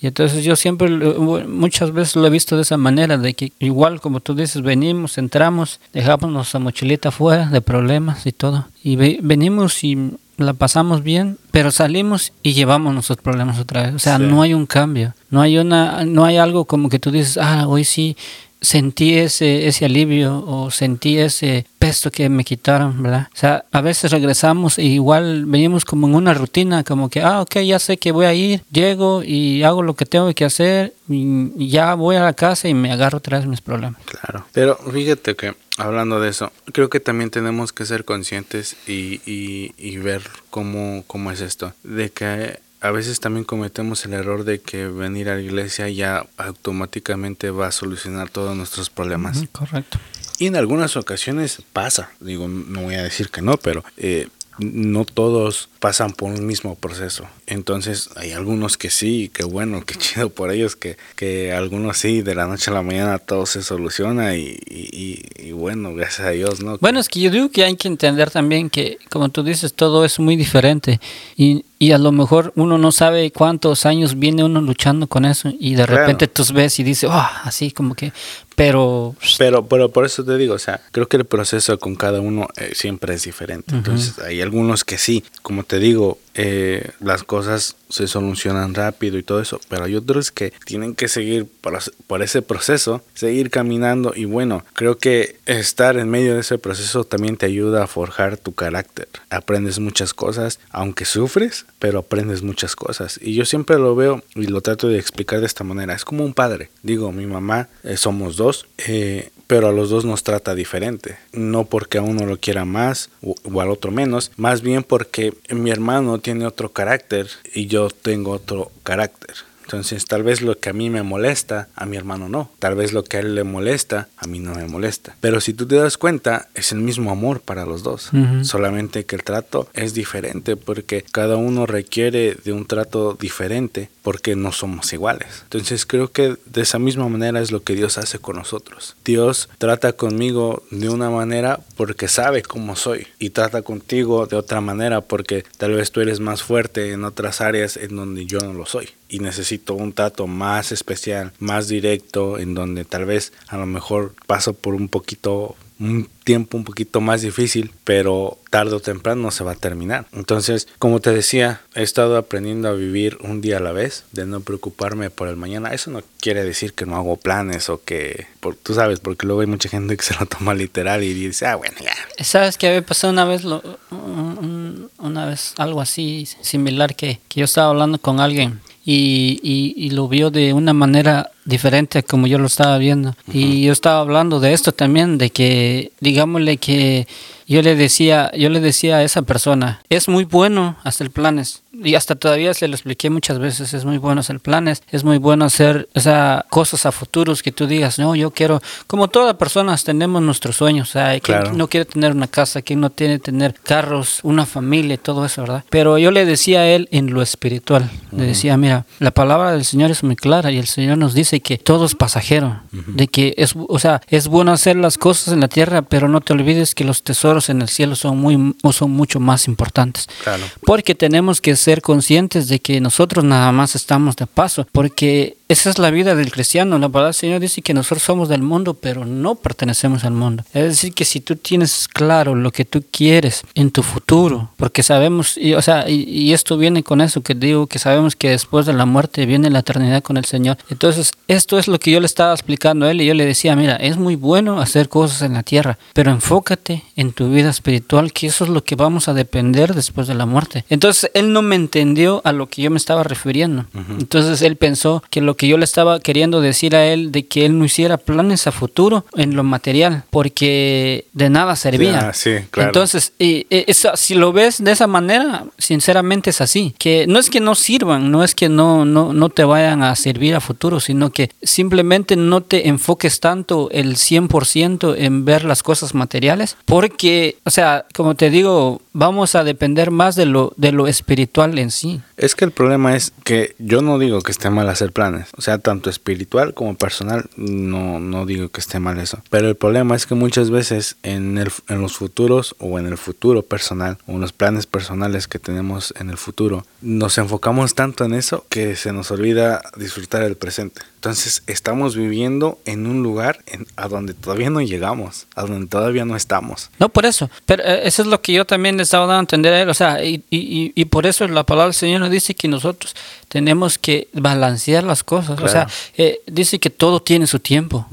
Y entonces yo siempre, muchas veces lo he visto de esa manera, de que igual como tú dices, venimos, entramos, dejamos nuestra mochilita fuera de problemas y todo. Y venimos y la pasamos bien, pero salimos y llevamos nuestros problemas otra vez. O sea, no hay un cambio, no hay una, no hay algo como que tú dices, ah, hoy sí sentí ese, ese alivio o sentí ese peso que me quitaron, ¿verdad? O sea, a veces regresamos e igual venimos como en una rutina, como que, ah, ok, ya sé que voy a ir, llego y hago lo que tengo que hacer y ya voy a la casa y me agarro vez mis problemas. Claro, pero fíjate que hablando de eso, creo que también tenemos que ser conscientes y, y, y ver cómo, cómo es esto, de que a veces también cometemos el error de que venir a la iglesia ya automáticamente va a solucionar todos nuestros problemas. correcto. Y en algunas ocasiones pasa, digo, no voy a decir que no, pero eh, no todos pasan por un mismo proceso. Entonces hay algunos que sí, que bueno, que <laughs> chido por ellos, que, que algunos sí, de la noche a la mañana todo se soluciona y, y, bueno, gracias a Dios, ¿no? Bueno, es que yo digo que hay que entender también que, como tú dices, todo es muy diferente y, y a lo mejor uno no sabe cuántos años viene uno luchando con eso y de repente tú ves y dices, oh, así como que, pero... Pero, pero por eso te digo, o sea, creo que el proceso con cada uno eh, siempre es diferente. Entonces hay algunos que sí, como te digo, eh, las cosas se solucionan rápido y todo eso, pero hay otros que tienen que seguir por, por, ese proceso, seguir caminando y bueno, creo que estar en medio de ese proceso también te ayuda a forjar tu carácter. Aprendes muchas cosas, aunque sufres, pero aprendes muchas cosas. Y yo siempre lo veo y lo trato de explicar de esta manera. Es como un padre. Digo, mi mamá, eh, somos dos, eh, pero a los dos nos trata diferente. No porque a uno lo quiera más o, o, al otro menos, más bien porque mi hermano tiene otro carácter y yo tengo otro carácter. Entonces, tal vez lo que a mí me molesta, a mi hermano no. Tal vez lo que a él le molesta, a mí no me molesta. Pero si tú te das cuenta, es el mismo amor para los dos. Uh -huh. Solamente que el trato es diferente porque cada uno requiere de un trato diferente porque no somos iguales. Entonces, creo que de esa misma manera es lo que Dios hace con nosotros. Dios trata conmigo de una manera porque sabe cómo soy y trata contigo de otra manera porque tal vez tú eres más fuerte en otras áreas en donde yo no lo soy y necesito un trato más especial, más directo, en donde tal vez a lo mejor paso por un poquito un tiempo un poquito más difícil, pero tarde o temprano se va a terminar. Entonces, como te decía, he estado aprendiendo a vivir un día a la vez, de no preocuparme por el mañana. Eso no quiere decir que no hago planes o que, tú sabes, porque luego hay mucha gente que se lo toma literal y dice, ah, bueno, ya. ¿Sabes que había pasado una vez, una vez algo así similar que, que yo estaba hablando con alguien y, y, y, lo vio de una manera diferente a como yo lo estaba viendo. Uh -huh. Y yo estaba hablando de esto también, de que, digámosle que yo le decía, yo le decía a esa persona, es muy bueno hacer planes. Y hasta todavía se lo expliqué muchas veces, es muy bueno hacer planes, es muy bueno hacer o sea, cosas a futuros que tú digas, no, yo quiero, como todas personas tenemos nuestros sueños, o sea, claro. quien no quiere tener una casa, quien no tiene tener carros, una familia, todo eso, ¿verdad? Pero yo le decía a él en lo espiritual, uh -huh. le decía, mira, la palabra del Señor es muy clara y el Señor nos dice que todo es pasajero, uh -huh. de que es, o sea, es bueno hacer las cosas en la tierra, pero no te olvides que los tesoros en el cielo son muy son mucho más importantes. Claro. Porque tenemos que ser conscientes de que nosotros nada más estamos de paso, porque esa es la vida del cristiano. La palabra del Señor dice que nosotros somos del mundo, pero no pertenecemos al mundo. Es decir, que si tú tienes claro lo que tú quieres en tu futuro, porque sabemos, y, o sea, y, y esto viene con eso que digo, que sabemos que después de la muerte viene la eternidad con el Señor. Entonces, esto es lo que yo le estaba explicando a él y yo le decía, mira, es muy bueno hacer cosas en la tierra, pero enfócate en tu vida espiritual, que eso es lo que vamos a depender después de la muerte. Entonces, él no me entendió a lo que yo me estaba refiriendo. Uh -huh. Entonces, él pensó que lo que yo le estaba queriendo decir a él de que él no hiciera planes a futuro en lo material, porque de nada servía. Ah, sí, claro. Entonces, y, y, eso, si lo ves de esa manera, sinceramente es así, que no es que no sirvan, no es que no, no, no te vayan a servir a futuro, sino que simplemente no te enfoques tanto el 100% en ver las cosas materiales, porque, o sea, como te digo, vamos a depender más de lo, de lo espiritual en sí. Es que el problema es que yo no digo que esté mal hacer planes, O sea, tanto espiritual como personal, no, no digo que esté mal eso. Pero el problema es que muchas veces en, el, en los futuros o en el futuro personal o en los planes personales que tenemos en el futuro, nos enfocamos tanto en eso que se nos olvida disfrutar el presente. Entonces estamos viviendo en un lugar a donde todavía no llegamos, a donde todavía no estamos. No, por eso. Pero eh, eso es lo que yo también le estaba dando a entender a él. O sea, y, y, y por eso la palabra del Señor nos dice que nosotros tenemos que balancear las cosas. O sea, eh, dice que todo tiene su tiempo.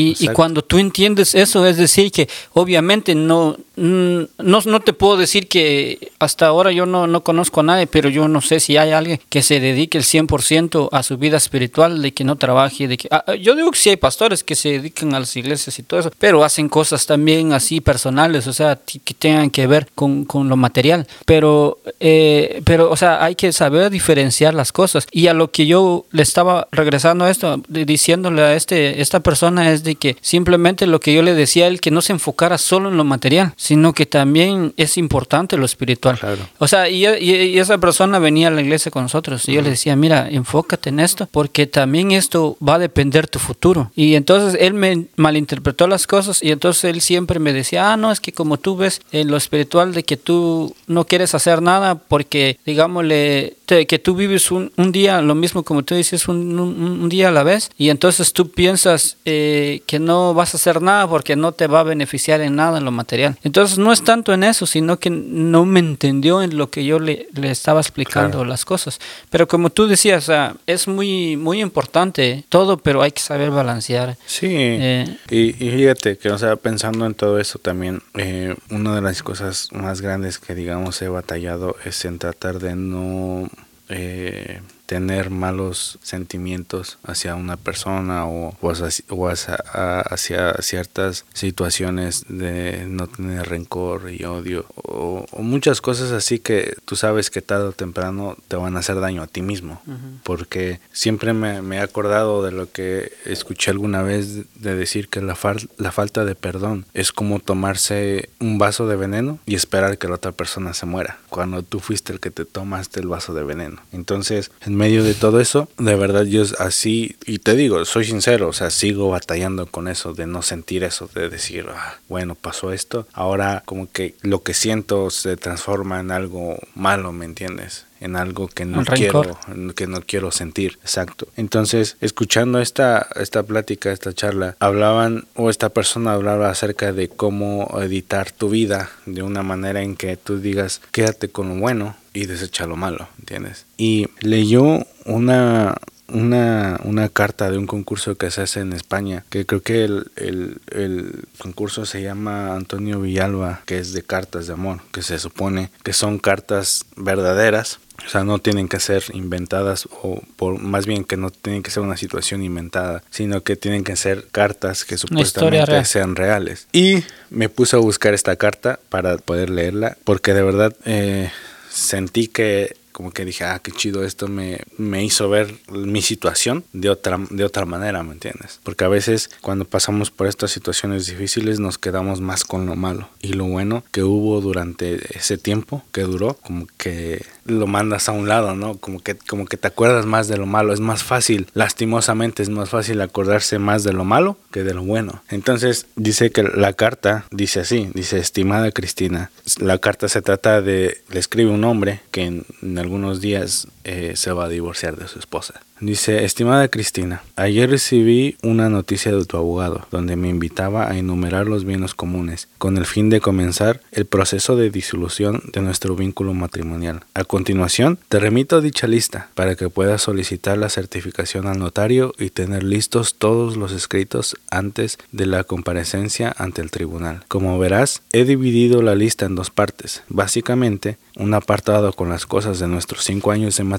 Y, y, cuando tú entiendes eso, es decir, que obviamente no, no, no te puedo decir que hasta ahora yo no, no conozco a nadie, pero yo no sé si hay alguien que se dedique el 100% a su vida espiritual, de que no trabaje. De que, ah, yo digo que sí hay pastores que se dedican a las iglesias y todo eso, pero hacen cosas también así personales, o sea, que tengan que ver con, con lo material. Pero, eh, pero, o sea, hay que saber diferenciar las cosas. Y a lo que yo le estaba regresando a esto, diciéndole a este, esta persona es de que simplemente lo que yo le decía a él, que no se enfocara solo en lo material, sino que también es importante lo espiritual. O sea, y, y, esa persona venía a la iglesia con nosotros y yo le decía, mira, enfócate en esto, porque también esto va a depender tu futuro. Y entonces él me malinterpretó las cosas y entonces él siempre me decía, ah, no, es que como tú ves en lo espiritual de que tú no quieres hacer nada porque, digámosle, que tú vives un, un, día, lo mismo como tú dices, un, un, día a la vez, y entonces tú piensas eh, que no vas a hacer nada porque no te va a beneficiar en nada en lo material. Entonces no es tanto en eso, sino que no me entendió en lo que yo le, le estaba explicando las cosas. Pero como tú decías, es muy, muy importante todo, pero hay que saber balancear. Sí, eh, y, y, fíjate que, o sea, pensando en todo eso también, eh, una de las cosas más grandes que, digamos, he batallado es en tratar de no eh, tener malos sentimientos hacia una persona o, o, hacia, ciertas situaciones de no tener rencor y odio o, muchas cosas así que tú sabes que tarde o temprano te van a hacer daño a ti mismo. Porque siempre me, he acordado de lo que escuché alguna vez de decir que la, la falta de perdón es como tomarse un vaso de veneno y esperar que la otra persona se muera. Cuando tú fuiste el que te tomaste el vaso de veneno. Entonces en medio de todo eso, de verdad yo así, y te digo, soy sincero, o sea, sigo batallando con eso, de no sentir eso, de decir, ah, bueno, pasó esto, ahora como que lo que siento se transforma en algo malo, ¿me entiendes? En algo que no quiero que no quiero sentir exacto. Entonces escuchando esta esta plática esta charla hablaban o esta persona hablaba acerca de cómo editar tu vida de una manera en que tú digas quédate con lo bueno y desecha lo malo entiendes y leyó una, una, una, carta de un concurso que se hace en España, que creo que el, el, el, concurso se llama Antonio Villalba, que es de cartas de amor, que se supone que son cartas verdaderas. O sea, no tienen que ser inventadas o por más bien que no tienen que ser una situación inventada, sino que tienen que ser cartas que supuestamente sean reales. Y me puse a buscar esta carta para poder leerla, porque de verdad eh, sentí que como que dije, ah, qué chido, esto me, me hizo ver mi situación de otra, de otra manera, ¿me entiendes? Porque a veces cuando pasamos por estas situaciones difíciles nos quedamos más con lo malo y lo bueno que hubo durante ese tiempo que duró, como que lo mandas a un lado, ¿no? Como que, como que te acuerdas más de lo malo. Es más fácil, lastimosamente, es más fácil acordarse más de lo malo que de lo bueno. Entonces dice que la carta dice así, dice, estimada Cristina, la carta se trata de, le escribe un hombre que en, en algunos días eh, se va a divorciar de su esposa. Dice, estimada Cristina, ayer recibí una noticia de tu abogado donde me invitaba a enumerar los bienes comunes con el fin de comenzar el proceso de disolución de nuestro vínculo matrimonial. A continuación, te remito dicha lista para que puedas solicitar la certificación al notario y tener listos todos los escritos antes de la comparecencia ante el tribunal. Como verás, he dividido la lista en dos partes. Básicamente, un apartado con las cosas de nuestros cinco años de matrimonio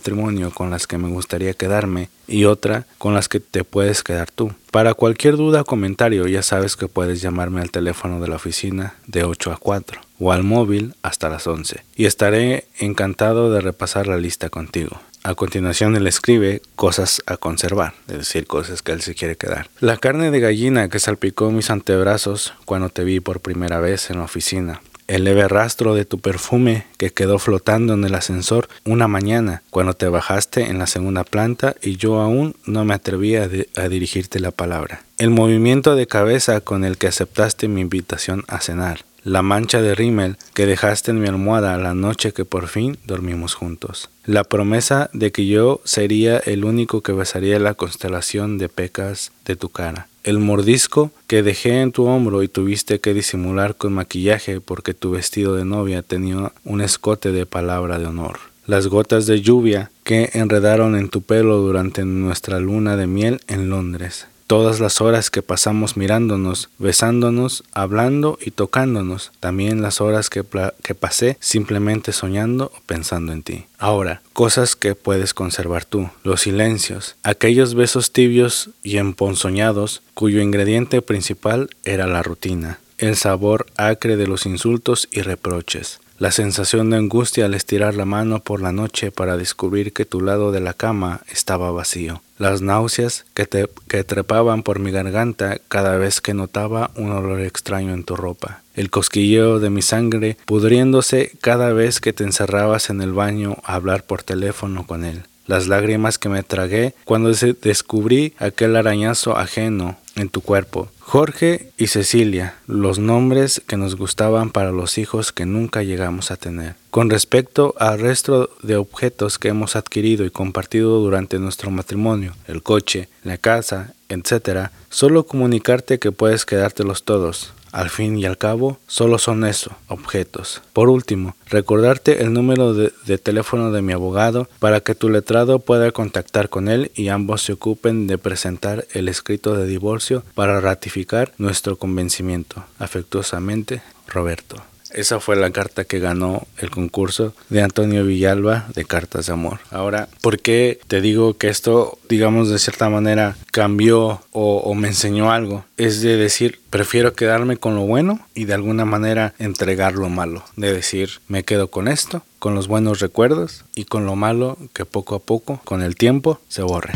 con las que me gustaría quedarme y otra con las que te puedes quedar tú. Para cualquier duda o comentario ya sabes que puedes llamarme al teléfono de la oficina de 8 a 4 o al móvil hasta las 11 y estaré encantado de repasar la lista contigo. A continuación él escribe cosas a conservar, es decir, cosas que él se quiere quedar. La carne de gallina que salpicó mis antebrazos cuando te vi por primera vez en la oficina el leve rastro de tu perfume que quedó flotando en el ascensor una mañana cuando te bajaste en la segunda planta y yo aún no me atrevía a, a dirigirte la palabra. El movimiento de cabeza con el que aceptaste mi invitación a cenar la mancha de rímel que dejaste en mi almohada la noche que por fin dormimos juntos, la promesa de que yo sería el único que besaría la constelación de pecas de tu cara, el mordisco que dejé en tu hombro y tuviste que disimular con maquillaje porque tu vestido de novia tenía un escote de palabra de honor, las gotas de lluvia que enredaron en tu pelo durante nuestra luna de miel en Londres, todas las horas que pasamos mirándonos, besándonos, hablando y tocándonos, también las horas que, que, pasé simplemente soñando o pensando en ti. Ahora, cosas que puedes conservar tú, los silencios, aquellos besos tibios y emponzoñados cuyo ingrediente principal era la rutina, el sabor acre de los insultos y reproches, la sensación de angustia al estirar la mano por la noche para descubrir que tu lado de la cama estaba vacío. Las náuseas que, te, que trepaban por mi garganta cada vez que notaba un olor extraño en tu ropa. El cosquilleo de mi sangre pudriéndose cada vez que te encerrabas en el baño a hablar por teléfono con él las lágrimas que me tragué cuando descubrí aquel arañazo ajeno en tu cuerpo. Jorge y Cecilia, los nombres que nos gustaban para los hijos que nunca llegamos a tener. Con respecto al resto de objetos que hemos adquirido y compartido durante nuestro matrimonio, el coche, la casa, etc., solo comunicarte que puedes quedártelos todos, al fin y al cabo, solo son eso, objetos. Por último, recordarte el número de, teléfono de mi abogado para que tu letrado pueda contactar con él y ambos se ocupen de presentar el escrito de divorcio para ratificar nuestro convencimiento. Afectuosamente, Roberto. Esa fue la carta que ganó el concurso de Antonio Villalba de Cartas de Amor. Ahora, ¿por qué te digo que esto, digamos, de cierta manera cambió o, me enseñó algo? Es de decir, prefiero quedarme con lo bueno y de alguna manera entregar lo malo. De decir, me quedo con esto, con los buenos recuerdos y con lo malo que poco a poco, con el tiempo, se borre.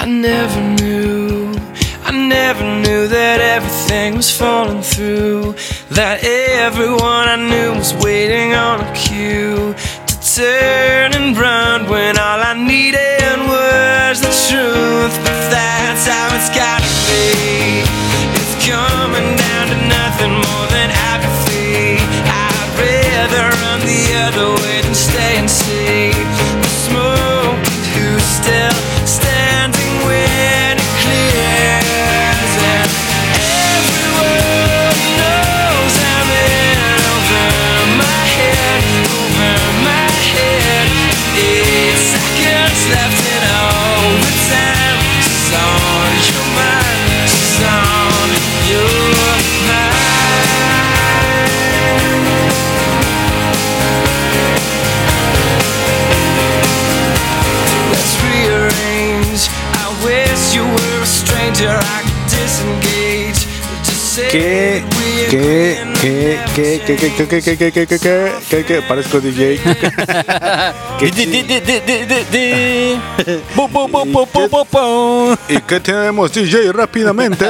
I never knew that everything was falling through. That everyone I knew was waiting on a cue to turn and run when all I needed was the truth. But that's how it's gotta be. It's coming ¿Qué? ¿Qué? ¿Qué? ¿Qué? ¿Qué? ¿Qué? ¿Qué? ¿Qué? ¿Qué? ¿Qué? ¿Qué? ¿Qué? ¿Qué? ¿Qué? Parezco DJ. ¿Y qué tenemos DJ rápidamente?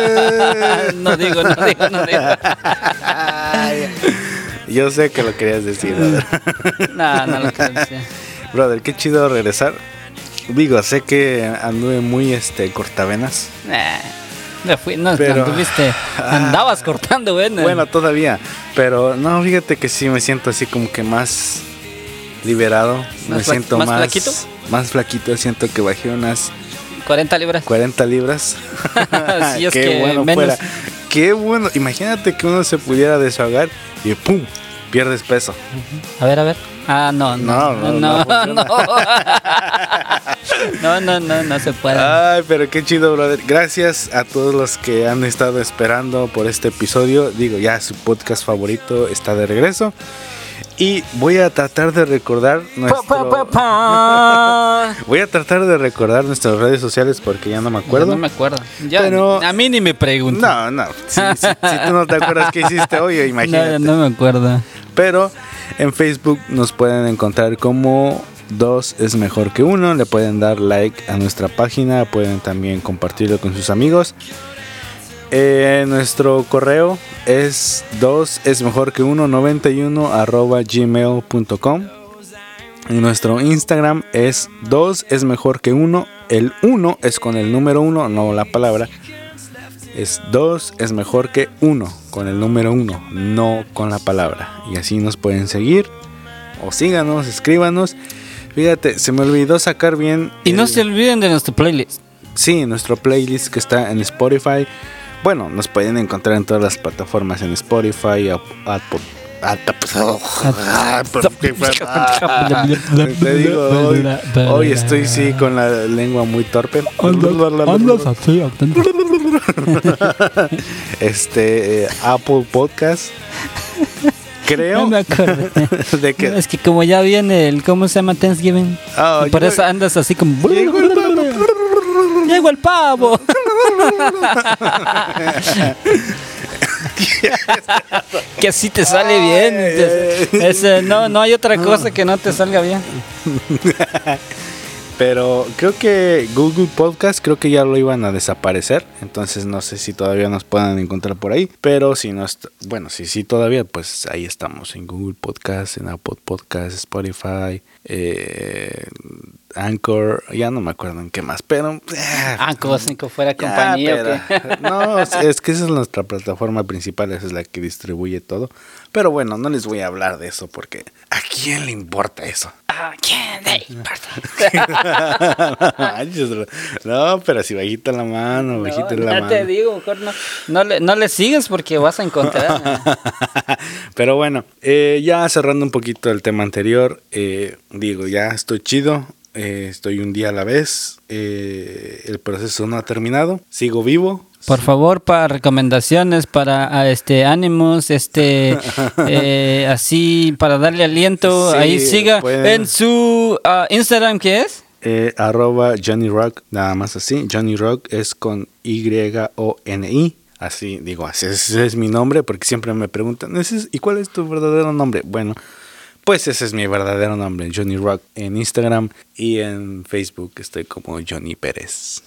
No digo, no digo, no digo. Yo sé que lo querías decir, No, no lo quería decir. Brother, qué chido regresar. Digo, sé que anduve muy este cortavenas. Me fui, no, pero, anduviste, <laughs> andabas cortando, güey. Bueno, todavía. Pero no, fíjate que sí me siento así como que más liberado. me siento más, más flaquito. Más flaquito, siento que bajé unas 40 libras. 40 libras. <laughs> sí, es <laughs> Qué que bueno menos. fuera. Qué bueno. Imagínate que uno se pudiera deshagar y ¡pum! Pierdes peso. A ver, a ver. Ah, no, no, no, no, no, no, no, no, no, se puede. Ay, pero qué chido, brother. Gracias a todos los que han estado esperando por este episodio. Digo, ya su podcast favorito está de regreso. Y voy a tratar de recordar nuestro... <laughs> voy a tratar de recordar nuestras redes sociales porque ya no me acuerdo. No, me acuerdo. pero... A mí ni me pregunto. No, no. Si, tú no te acuerdas qué hiciste hoy, <laughs> imagínate. No, no me acuerdo. Pero en Facebook nos pueden encontrar como dos es mejor que uno. Le pueden dar like a nuestra página, pueden también compartirlo con sus amigos. Eh, nuestro correo es 2 es mejor que 1 91 arroba gmail.com. Nuestro Instagram es 2 es mejor que 1. El 1 es con el número 1, no la palabra. Es 2 es mejor que 1 con el número 1, no con la palabra. Y así nos pueden seguir. O síganos, escríbanos. Fíjate, se me olvidó sacar bien. Y no se olviden de nuestro playlist. Sí, nuestro playlist que está en Spotify. Bueno, nos pueden encontrar en todas las plataformas en Spotify, Ap- Apple. <laughs> Te digo, hoy, hoy estoy sí con la lengua muy torpe. <laughs> Este, eh, Apple Podcast. Creo No me acuerdo. <laughs> de que Es que como ya viene el, ¿cómo se llama Thanksgiving? Ah, Y por eso andas así como... Llegó el pavo. Llegó el pavo. <laughs> que así te sale bien. Te- ese, no, no hay otra cosa que no te salga bien. <laughs> Pero creo que Google Podcast creo que ya lo iban a desaparecer. Entonces no sé si todavía nos puedan encontrar por ahí. Pero si no, est- bueno, si sí todavía, pues ahí estamos en Google Podcast, en Apple Podcast, Spotify, eh, Anchor, ya no me acuerdo en qué más. Pero eh, Ah, si que fuera compañía. no, es- es que esa es nuestra plataforma principal, esa es la que distribuye todo. Pero bueno, no les voy a hablar de eso porque ¿a quién le importa eso? Manches, <laughs> no, pero si bajita la mano, bajita No, la ya mano. te digo, mejor no, no, le, no le sigas porque vas a encontrar. <laughs> Pero bueno, eh, ya cerrando un poquito el tema anterior, eh, digo, ya estoy chido, eh, estoy un día a la vez, eh, el proceso no ha terminado, sigo vivo. Por favor, para recomendaciones, para ah, este ánimos, este <laughs> eh, así para darle aliento, Sí, ahí siga pueden- en su ah, Instagram, ¿qué es? Eh, arroba Johnny Rock, nada más así, Johnny Rock es con Y-O-N-I. Así, digo, así ese es mi nombre porque siempre me preguntan, "¿Ese es- ¿y cuál es tu verdadero nombre? Bueno, pues ese es mi verdadero nombre, Johnny Rock, en Instagram y en Facebook estoy como Johnny Pérez,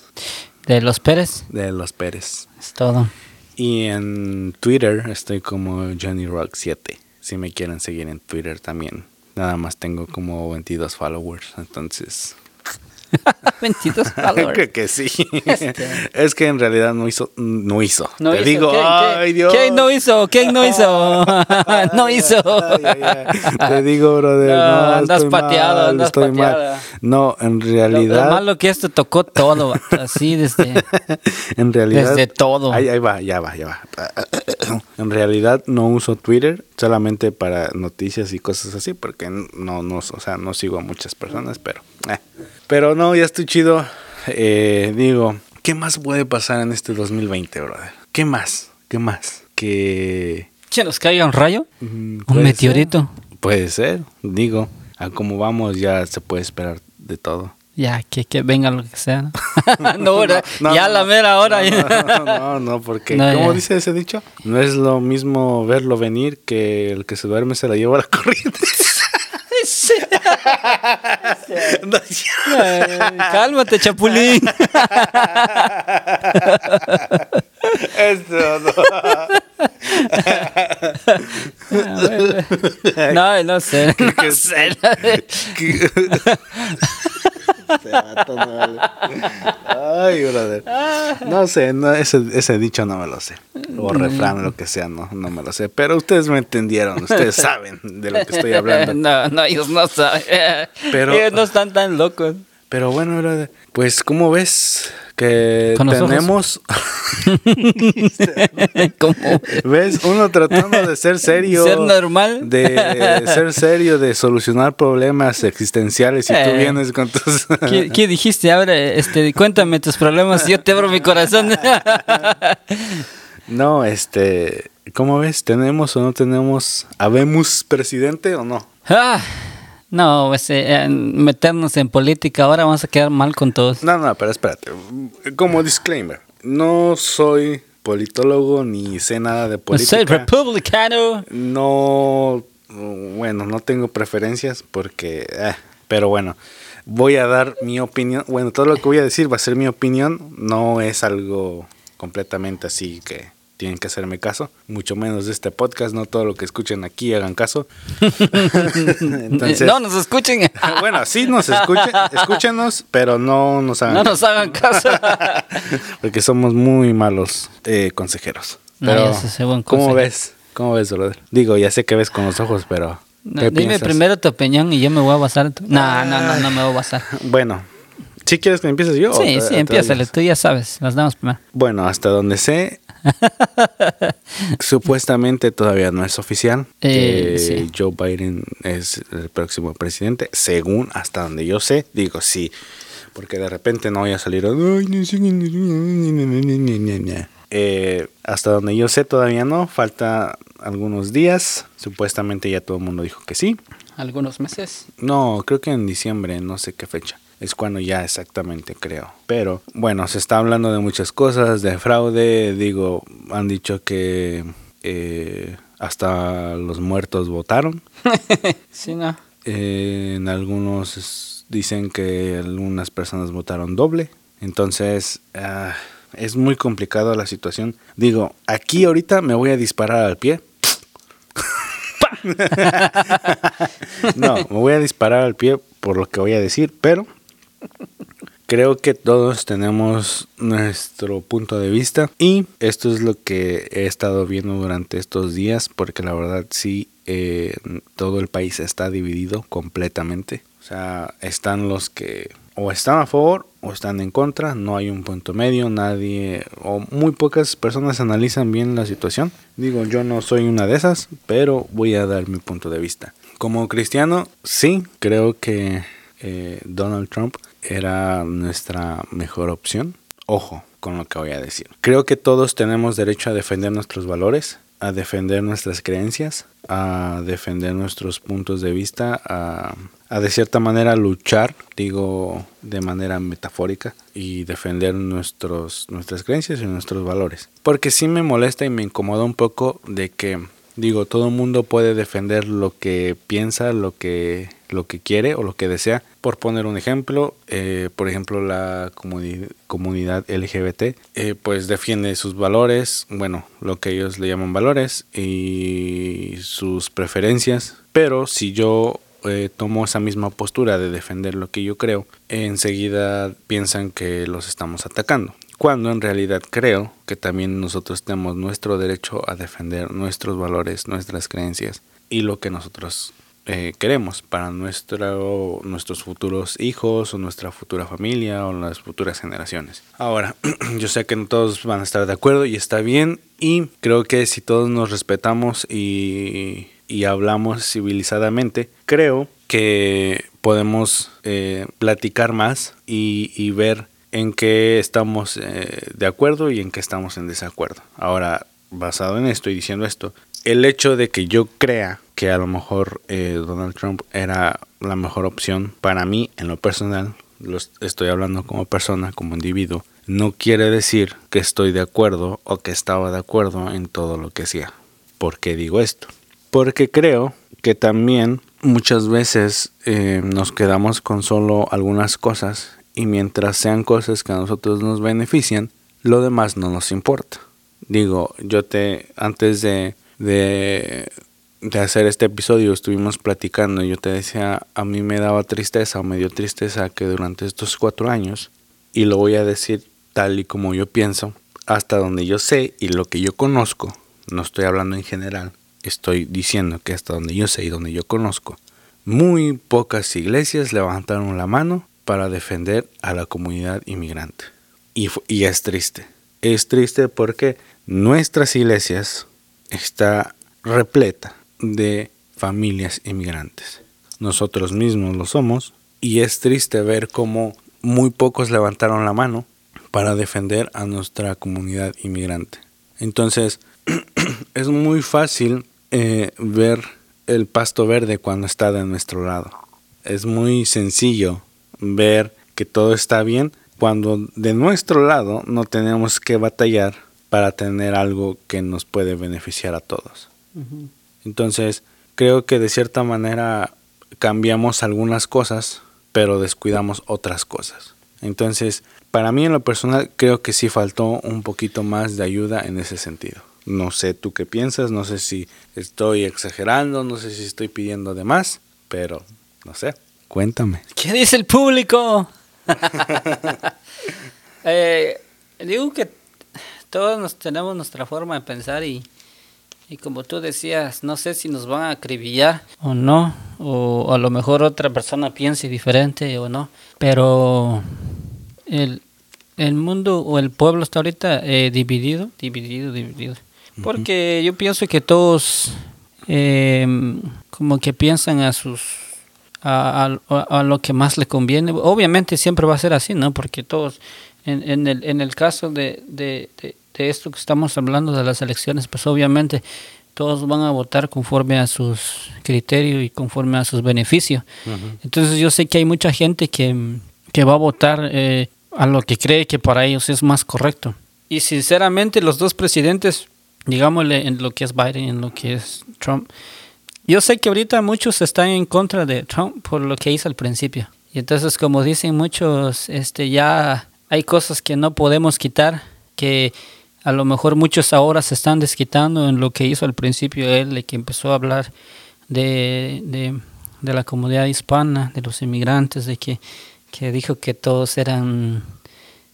De los Pérez, de los Pérez. es todo. Y en Twitter estoy como Johnny Rock 7, si me quieren seguir en Twitter también. Nada más tengo como 22 followers, entonces... 22 followers. que, que sí. Este. <laughs> Es que en realidad no hizo, no hizo. No Te hizo. digo, ¿Quién, ay quién- Dios. quién no hizo? ¿Quién no hizo? <laughs> no hizo. Te digo, brother. No, No, andas estoy pateado, mal, andas estoy mal. pateado. No, en Lo, realidad. lo malo que esto tocó todo, así desde... <laughs> en realidad. Desde todo. Ahí, ahí va, ya va, ya va. <clears throat> En realidad no uso Twitter solamente para noticias y cosas así, porque no, no, o sea, no sigo a muchas personas, pero. Eh. Pero no, ya estoy chido. Eh, digo, ¿qué más puede pasar en este 2020, brother? ¿Qué más? ¿Qué más? Que. ¿Que nos caiga un rayo? mm, ¿Un meteorito? ser, Puede ser, digo. A como vamos ya se puede esperar de todo. Ya, que, que venga lo que sea. ¿no? <laughs> <laughs> no, ¿verdad? No, ya no, la mera hora. <laughs> No, no, porque No, ¿cómo ya. dice ese dicho? No es lo mismo verlo venir que el que se duerme se la lleva a la corriente. Cálmate, chapulín. Eso no. No, no sé. No sé. Este vato no vale. Ay, brother. No sé, no, ese, ese dicho no me lo sé. O refrán, lo que sea, no, no me lo sé. Pero ustedes me entendieron, ustedes <laughs> saben de lo que estoy hablando. No, no, ellos no saben. Pero- ellos no están tan locos. Pero bueno, brother, pues ¿cómo ves que tenemos... <laughs> ¿Cómo? ¿Ves? Uno tratando de ser serio. Ser normal. De ser serio, de solucionar problemas existenciales y tú Eh. vienes con tus... ¿Qué, qué dijiste ahora? Este, cuéntame tus problemas y yo te abro mi corazón. <laughs> No, este... ¿Cómo ves? ¿Tenemos o no tenemos... ¿Habemos presidente o no? Ah, no, pues, eh, meternos en política ahora vamos a quedar mal con todos. No, no, pero espérate. Como disclaimer. No soy politólogo ni sé nada de Pues soy política. republicano. No, bueno, no tengo preferencias porque, eh, pero bueno, voy a dar mi opinión. Bueno, todo lo que voy a decir va a ser mi opinión, no es algo completamente así que tienen que hacerme caso, mucho menos de este podcast, no todo lo que escuchen aquí hagan caso. <laughs> Entonces, no nos escuchen. <laughs> bueno, sí nos escuchen, escúchenos, pero no nos hagan No nos hagan caso. <laughs> porque somos muy malos eh, consejeros. Pero, ¿cómo ves? ¿Cómo ves, brother? Digo, ya sé que ves con los ojos, pero dime primero tu opinión y yo me voy a basar. No, no, no, no me voy a basar. Bueno, ¿sí quieres que empieces yo? Sí, sí, empiézale, tú ya sabes, las damos primero. Bueno, hasta donde sé, Supuestamente todavía no es oficial que eh, Joe Biden es el próximo presidente, según hasta donde yo sé. Digo, sí, porque de repente no voy a salir. Eh, hasta donde yo sé todavía no, falta algunos días. Supuestamente ya todo el mundo dijo que sí. ¿Algunos meses? No, creo que en diciembre, no sé qué fecha es cuando ya exactamente creo. Pero bueno, se está hablando de muchas cosas, de fraude, digo, han dicho que eh, hasta los muertos votaron. <laughs> sí, no. Eh, en algunos dicen que algunas personas votaron doble. Entonces, ah, es muy complicado la situación. Digo, aquí ahorita me voy a disparar al pie. <laughs> <laughs> no, me voy a disparar al pie por lo que voy a decir, pero Creo que todos tenemos nuestro punto de vista y esto es lo que he estado viendo durante estos días porque la verdad sí, eh, todo el país está dividido completamente. O sea, están los que o están a favor o están en contra, no hay un punto medio, nadie o muy pocas personas analizan bien la situación. Digo, yo no soy una de esas, pero voy a dar mi punto de vista. Como cristiano, sí, creo que eh, Donald Trump era nuestra mejor opción. Ojo con lo que voy a decir. Creo que todos tenemos derecho a defender nuestros valores, a defender nuestras creencias, a defender nuestros puntos de vista, a, a, de cierta manera luchar, digo de manera metafórica, y defender nuestros, nuestras creencias y nuestros valores. Porque sí me molesta y me incomoda un poco de que, digo, todo el mundo puede defender lo que piensa, lo que lo que quiere o lo que desea. Por poner un ejemplo, eh, por ejemplo la comunidad LGBT eh, pues defiende sus valores, bueno, lo que ellos le llaman valores y sus preferencias. Pero si yo eh, tomo esa misma postura de defender lo que yo creo, enseguida piensan que los estamos atacando. Cuando en realidad creo que también nosotros tenemos nuestro derecho a defender nuestros valores, nuestras creencias y lo que nosotros eh, queremos para nuestro, nuestros futuros hijos o nuestra futura familia o las futuras generaciones. Ahora, <clears throat> yo sé que no todos van a estar de acuerdo y está bien y creo que si todos nos respetamos y, y hablamos civilizadamente, creo que podemos eh, platicar más y, y, ver en qué estamos eh, de acuerdo y en qué estamos en desacuerdo. Ahora, basado en esto y diciendo esto, el hecho de que yo crea que a lo mejor eh, Donald Trump era la mejor opción para mí en lo personal, lo estoy hablando como persona, como individuo, no quiere decir que estoy de acuerdo o que estaba de acuerdo en todo lo que hacía. ¿Por qué digo esto? Porque creo que también muchas veces eh, nos quedamos con solo algunas cosas y mientras sean cosas que a nosotros nos benefician, lo demás no nos importa. Digo, yo te, antes de, de de hacer este episodio estuvimos platicando yo te decía, a mí me daba tristeza o me dio tristeza que durante estos cuatro años, y lo voy a decir tal y como yo pienso, hasta donde yo sé y lo que yo conozco, no estoy hablando en general, estoy diciendo que hasta donde yo sé y donde yo conozco, muy pocas iglesias levantaron la mano para defender a la comunidad inmigrante. Y, y es triste. Es triste porque nuestras iglesias está repleta de familias inmigrantes. Nosotros mismos lo somos y es triste ver cómo muy pocos levantaron la mano para defender a nuestra comunidad inmigrante. Entonces, <clears throat> es muy fácil eh, ver el pasto verde cuando está de nuestro lado. Es muy sencillo ver que todo está bien cuando de nuestro lado no tenemos que batallar para tener algo que nos puede beneficiar a todos. Entonces, creo que de cierta manera cambiamos algunas cosas, pero descuidamos otras cosas. Entonces, para mí en lo personal creo que sí faltó un poquito más de ayuda en ese sentido. No sé tú qué piensas, no sé si estoy exagerando, no sé si estoy pidiendo de más, pero no sé. Cuéntame. ¿Qué dice el público? <laughs> Eh, digo que todos nos tenemos nuestra forma de pensar y, y como tú decías, no sé si nos van a acribillar o no, o a lo mejor otra persona piense diferente o no, pero el, el mundo o el pueblo está ahorita eh, dividido, dividido, dividido. Porque yo pienso que todos eh, como que piensan a sus a, a, lo que más le conviene. Obviamente siempre va a ser así, ¿no? Porque todos, en, en, el, en el caso de, de, de, esto que estamos hablando de las elecciones, pues obviamente todos van a votar conforme a sus criterios y conforme a sus beneficios. Entonces yo sé que hay mucha gente que, que va a votar eh, a lo que cree que para ellos es más correcto. Y sinceramente los dos presidentes, digámosle en lo que es Biden en lo que es Trump, yo sé que ahorita muchos están en contra de Trump por lo que hizo al principio. Y entonces, como dicen muchos, este, ya hay cosas que no podemos quitar, que a lo mejor muchos ahora se están desquitando en lo que hizo al principio él, de que empezó a hablar de, de, la comunidad hispana, de los inmigrantes, de que, que dijo que todos eran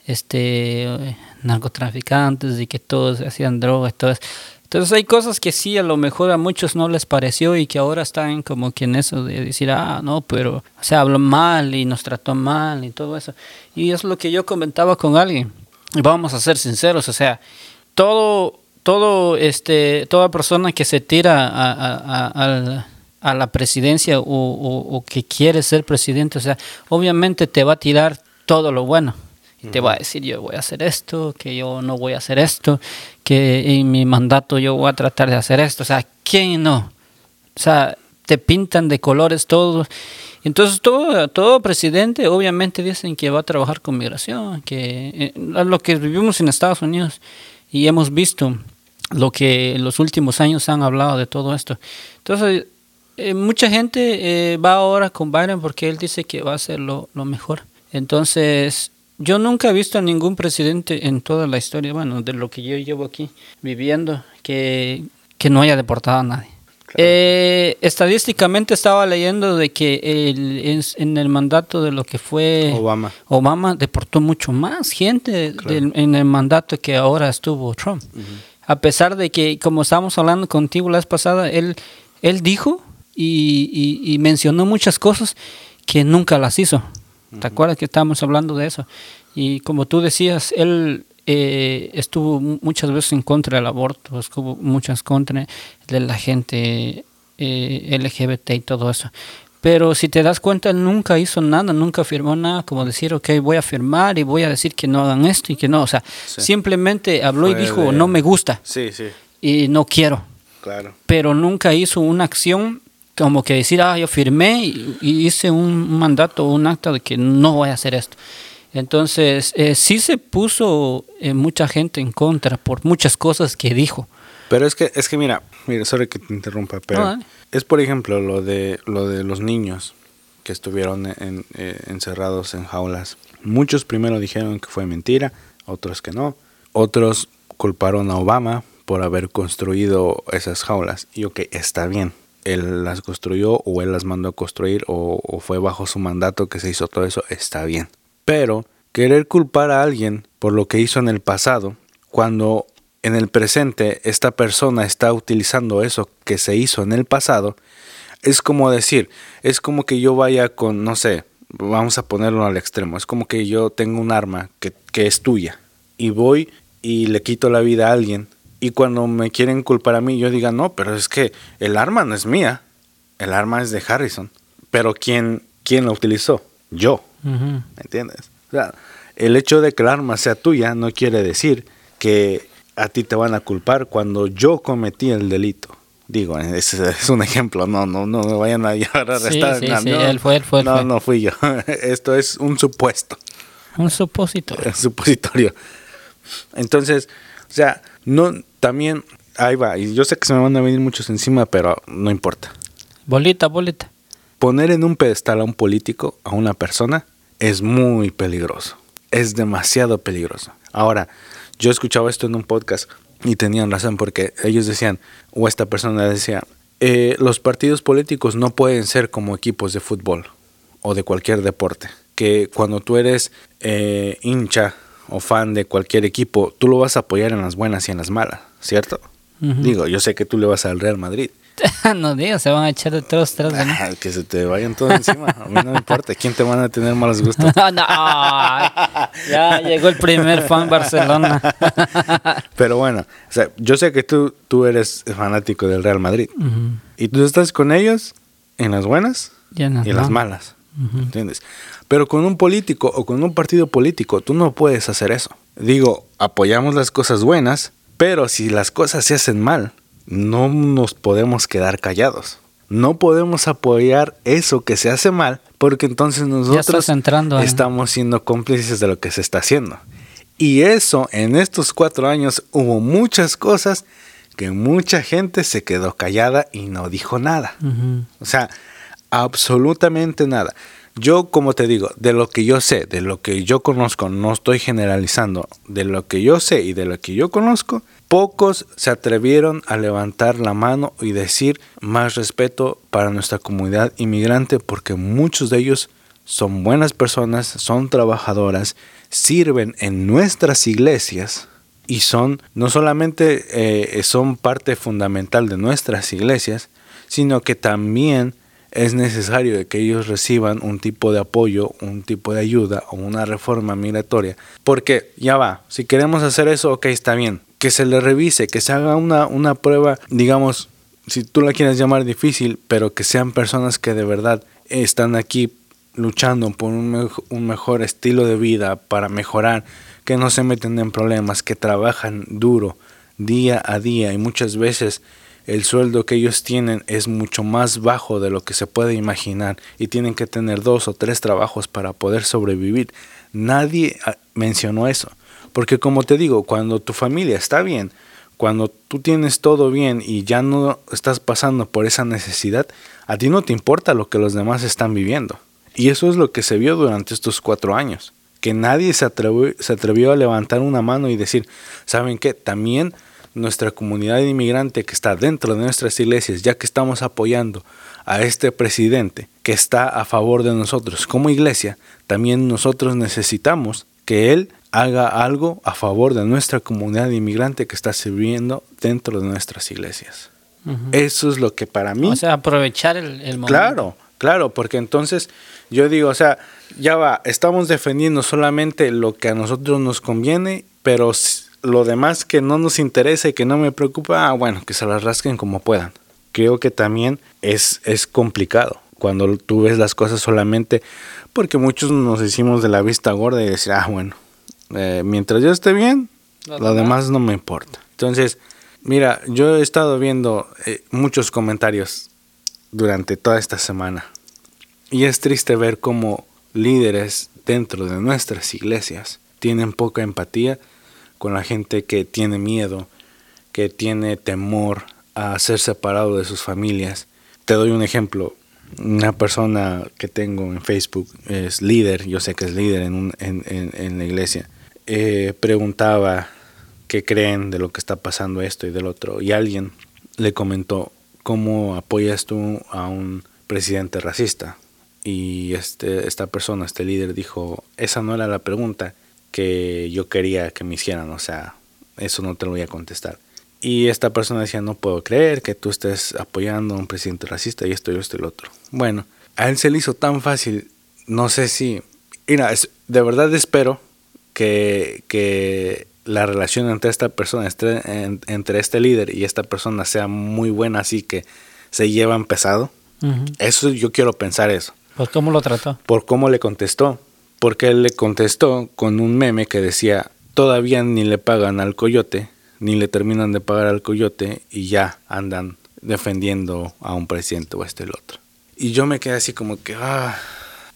este narcotraficantes y que todos hacían drogas, todo eso. Entonces hay cosas que sí a lo mejor a muchos no les pareció y que ahora están como que en eso de decir, ah, no, pero se habló mal y nos trató mal y todo eso. Y es lo que yo comentaba con alguien. Vamos a ser sinceros, o sea, todo, todo, este, toda persona que se tira a, a, a, a la presidencia o, o, o que quiere ser presidente, o sea, obviamente te va a tirar todo lo bueno y te va a decir yo voy a hacer esto, que yo no voy a hacer esto, que en mi mandato yo voy a tratar de hacer esto. O sea, ¿quién no? O sea, te pintan de colores todos. Entonces todo, todo presidente obviamente dicen que va a trabajar con migración, que eh, lo que vivimos en Estados Unidos y hemos visto lo que en los últimos años han hablado de todo esto. Entonces, eh, mucha gente eh, va ahora con Biden porque él dice que va a ser lo, lo mejor. Entonces, yo nunca he visto a ningún presidente en toda la historia, bueno, de lo que yo llevo aquí viviendo, que, que no haya deportado a nadie. Eh, estadísticamente estaba leyendo de que el, en, en, el mandato de lo que fue Obama, Obama deportó mucho más gente claro. del, en el mandato que ahora estuvo Trump. Uh -huh. A pesar de que, como estábamos hablando contigo la vez pasada, él, él dijo y, y, y mencionó muchas cosas que nunca las hizo. ¿Te acuerdas que estábamos hablando de eso? Y como tú decías, él eh, estuvo muchas veces en contra del aborto, estuvo muchas contra de la gente eh, LGBT y todo eso. Pero si te das cuenta, él nunca hizo nada, nunca firmó nada, como decir, ok, voy a firmar y voy a decir que no hagan esto y que no. O sea, sí. simplemente habló Fue y dijo, de... no me gusta. Sí, sí. Y no quiero. Claro. Pero nunca hizo una acción como que decir, ah, yo firmé y, y hice un mandato, un acto de que no voy a hacer esto. Entonces, eh, sí se puso eh, mucha gente en contra por muchas cosas que dijo. Pero es que, es que mira, mira, sorry que te interrumpa, pero no, es por ejemplo lo de, lo de los niños que estuvieron en, eh, encerrados en jaulas. Muchos primero dijeron que fue mentira, otros que no. Otros culparon a Obama por haber construido esas jaulas. Y ok, está bien, él las construyó o él las mandó a construir o, o, fue bajo su mandato que se hizo todo eso, está bien. Pero querer culpar a alguien por lo que hizo en el pasado, cuando en el presente esta persona está utilizando eso que se hizo en el pasado, es como decir, es como que yo vaya con, no sé, vamos a ponerlo al extremo, es como que yo tengo un arma que, que es tuya y voy y le quito la vida a alguien y cuando me quieren culpar a mí, yo diga, no, pero es que el arma no es mía, el arma es de Harrison. Pero ¿quién, quién la utilizó? Yo. Uh -huh. ¿Me entiendes? O sea, el hecho de que el arma sea tuya no quiere decir que a ti te van a culpar cuando yo cometí el delito. Digo, ese es un ejemplo, no, no, no me vayan a <laughs> llevar a arrestar. Sí, sí, no, sí, no, él fue, él fue. Él no, fue. no fui yo. <laughs> Esto es un supuesto. Un supositorio. Un <laughs> supositorio. Entonces, o sea, no, también, ahí va, y yo sé que se me van a venir muchos encima, pero no importa. Bolita, bolita. Poner en un pedestal a un político, a una persona, es muy peligroso. Es demasiado peligroso. Ahora, yo escuchaba esto en un podcast y tenían razón porque ellos decían, o esta persona decía, eh, los partidos políticos no pueden ser como equipos de fútbol o de cualquier deporte. Que cuando tú eres eh, hincha o fan de cualquier equipo, tú lo vas a apoyar en las buenas y en las malas, ¿cierto? Digo, yo sé que tú le vas al Real Madrid. <laughs> no digas, se van a echar de todos tres. Ah, que se te vayan todos encima. A mí no me importa. ¿Quién te van a tener malos gustos? <laughs> no, ya llegó el primer fan Barcelona. <laughs> Pero bueno, o sea, yo sé que tú, tú eres fanático del Real Madrid. Y tú estás con ellos en las buenas y en las malas. ¿Entiendes? Pero con un político o con un partido político, tú no puedes hacer eso. Digo, apoyamos las cosas buenas, pero si las cosas se hacen mal, no nos podemos quedar callados. No podemos apoyar eso que se hace mal, porque entonces nosotros estamos siendo cómplices de lo que se está haciendo. Y eso, en estos cuatro años, hubo muchas cosas que mucha gente se quedó callada y no dijo nada. O sea, absolutamente nada. Yo, como te digo, de lo que yo sé, de lo que yo conozco, no estoy generalizando, de lo que yo sé y de lo que yo conozco, pocos se atrevieron a levantar la mano y decir más respeto para nuestra comunidad inmigrante porque muchos de ellos son buenas personas, son trabajadoras, sirven en nuestras iglesias y son no solamente eh, son parte fundamental de nuestras iglesias, sino que también es necesario que ellos reciban un tipo de apoyo, un tipo de ayuda o una reforma migratoria. Porque ya va, si queremos hacer eso, ok, está bien. Que se le revise, que se haga una, una prueba, digamos, si tú la quieres llamar difícil, pero que sean personas que de verdad están aquí luchando por un, un mejor estilo de vida, para mejorar, que no se meten en problemas, que trabajan duro día a día y muchas veces el sueldo que ellos tienen es mucho más bajo de lo que se puede imaginar y tienen que tener dos o tres trabajos para poder sobrevivir. Nadie ah, mencionó eso. Porque como te digo, cuando tu familia está bien, cuando tú tienes todo bien y ya no estás pasando por esa necesidad, a ti no te importa lo que los demás están viviendo. Y eso es lo que se vio durante estos cuatro años. Que nadie se atrevió, a levantar una mano y decir, ¿saben qué? También nuestra comunidad inmigrante que está dentro de nuestras iglesias, ya que estamos apoyando a este presidente que está a favor de nosotros como iglesia, también nosotros necesitamos que él haga algo a favor de nuestra comunidad inmigrante que está sirviendo dentro de nuestras iglesias. Eso es lo que para mí... O sea, aprovechar el, el momento. Claro, claro, porque entonces yo digo, o sea, ya va, estamos defendiendo solamente lo que a nosotros nos conviene, pero lo demás que no nos interesa y que no me preocupa, ah, bueno, que se las rasquen como puedan. Creo que también es, es complicado cuando tú ves las cosas solamente porque muchos nos hicimos de la vista gorda y decir, ah, bueno, eh, mientras yo esté bien, lo, demás no me importa. Entonces, mira, yo he estado viendo eh, muchos comentarios durante toda esta semana y es triste ver cómo líderes dentro de nuestras iglesias tienen poca empatía con la gente que tiene miedo, que tiene temor a ser separado de sus familias. Te doy un ejemplo. Una persona que tengo en Facebook es líder, yo sé que es líder en, en, la iglesia, eh, preguntaba qué creen de lo que está pasando esto y del otro. Y alguien le comentó, ¿cómo apoyas tú a un presidente racista? Y este, esta persona, este líder, dijo, esa no era la pregunta, que yo quería que me hicieran, o sea, eso no te lo voy a contestar. Y esta persona decía, no puedo creer que tú estés apoyando a un presidente racista y esto y esto y lo otro. Bueno, a él se le hizo tan fácil, no sé si, mira, de verdad espero que, que la relación entre esta persona, entre, entre este líder y esta persona sea muy buena, así que se llevan pesado. Eso yo quiero pensar eso. ¿Por cómo lo trató? Por cómo le contestó porque él le contestó con un meme que decía, todavía ni le pagan al coyote, ni le terminan de pagar al coyote y ya andan defendiendo a un presidente o este el otro. Y yo me quedé así como que, ah,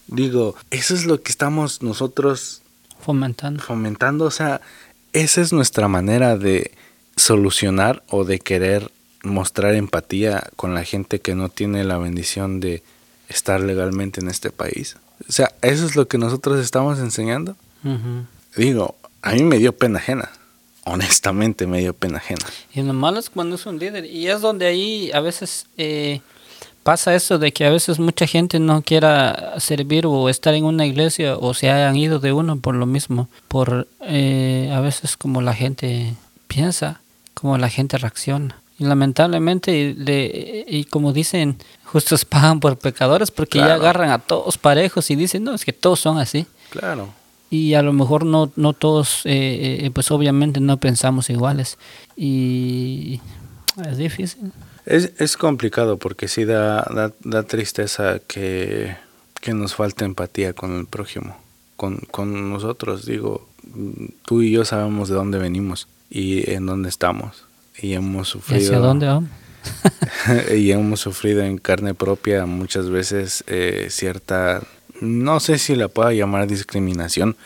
digo, eso es lo que estamos nosotros fomentando. Fomentando, o sea, esa es nuestra manera de solucionar o de querer mostrar empatía con la gente que no tiene la bendición de estar legalmente en este país. O sea, eso es lo que nosotros estamos enseñando. Digo, a mí me dio pena ajena. Honestamente me dio pena ajena. Y lo malo es cuando es un líder. Y es donde ahí a veces eh, pasa eso de que a veces mucha gente no quiera servir o estar en una iglesia o se hayan ido de uno por lo mismo. Por eh, a veces como la gente piensa, como la gente reacciona. Y lamentablemente, le, y como dicen, justos pagan por pecadores porque ya agarran a todos parejos y dicen, no, es que todos son así. Claro. Y a lo mejor no, no todos, eh, eh, pues obviamente no pensamos iguales. Y es difícil. Es, es complicado porque sí da, da, da tristeza que, que, nos falte empatía con el prójimo, con, con nosotros. Digo, tú y yo sabemos de dónde venimos y en dónde estamos. Y hemos sufrido. ¿Y hacia dónde vamos? <laughs> y hemos sufrido en carne propia muchas veces eh, cierta, no sé si la pueda llamar discriminación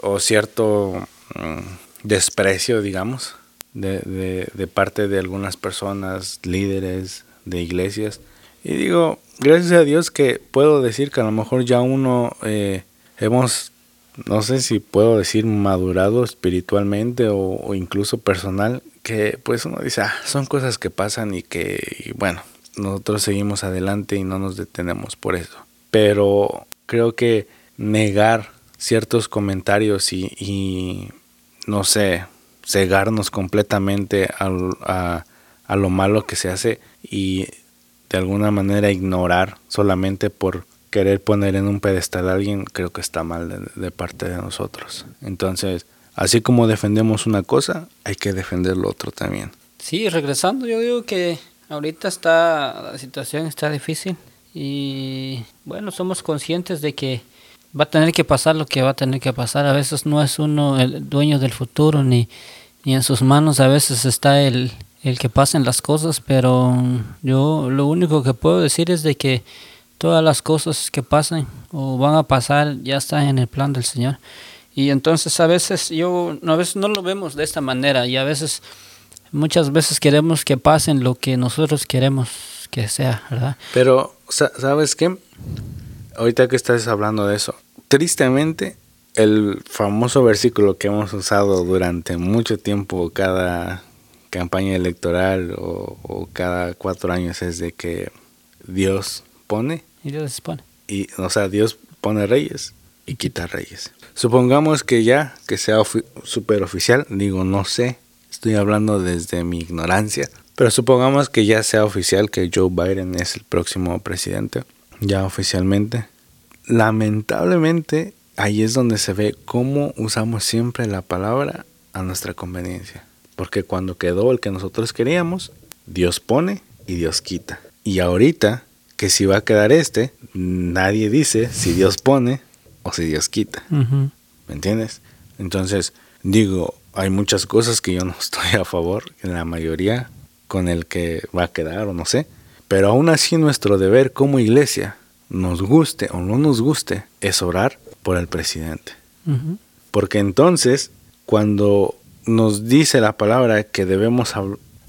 o cierto mm, desprecio, digamos, de, de, parte de algunas personas, líderes de iglesias. Y digo, gracias a Dios que puedo decir que a lo mejor ya uno eh, hemos, no sé si puedo decir madurado espiritualmente o, incluso personal, que pues uno dice, ah, son cosas que pasan y que, bueno, nosotros seguimos adelante y no nos detenemos por eso. Pero creo que negar ciertos comentarios y, y no sé, cegarnos completamente a, a, lo malo que se hace y de alguna manera ignorar solamente por querer poner en un pedestal a alguien, creo que está mal de, de parte de nosotros. Entonces, así como defendemos una cosa, hay que defender lo otro también. Sí, regresando, yo digo que ahorita está, la situación está difícil y bueno, somos conscientes de que va a tener que pasar lo que va a tener que pasar. A veces no es uno el dueño del futuro ni, ni en sus manos, a veces está el, el que pasen las cosas, pero yo lo único que puedo decir es de que todas las cosas que pasen o van a pasar ya están en el plan del Señor. Y entonces a veces yo a veces no lo vemos de esta manera y a veces muchas veces queremos que pasen lo que nosotros queremos que sea, ¿verdad? Pero ¿sabes qué? Ahorita que estás hablando de eso, tristemente el famoso versículo que hemos usado durante mucho tiempo cada campaña electoral o, o cada cuatro años es de que Dios pone y Dios dispone. Y, o sea, Dios pone reyes y quita reyes. Supongamos que ya, que sea super oficial, digo, no sé, estoy hablando desde mi ignorancia, pero supongamos que ya sea oficial que Joe Biden es el próximo presidente, ya oficialmente. Lamentablemente, ahí es donde se ve cómo usamos siempre la palabra a nuestra conveniencia. Porque cuando quedó el que nosotros queríamos, Dios pone y Dios quita. Y ahorita que si va a quedar este, nadie dice si Dios pone o si Dios quita. Uh -huh. ¿Me entiendes? Entonces, digo, hay muchas cosas que yo no <laughs> estoy a favor, en la mayoría, con el que va a quedar o no sé. Pero aún así nuestro deber como iglesia, nos guste o no nos guste, es orar por el presidente. Uh -huh. Porque entonces, cuando nos dice la palabra que debemos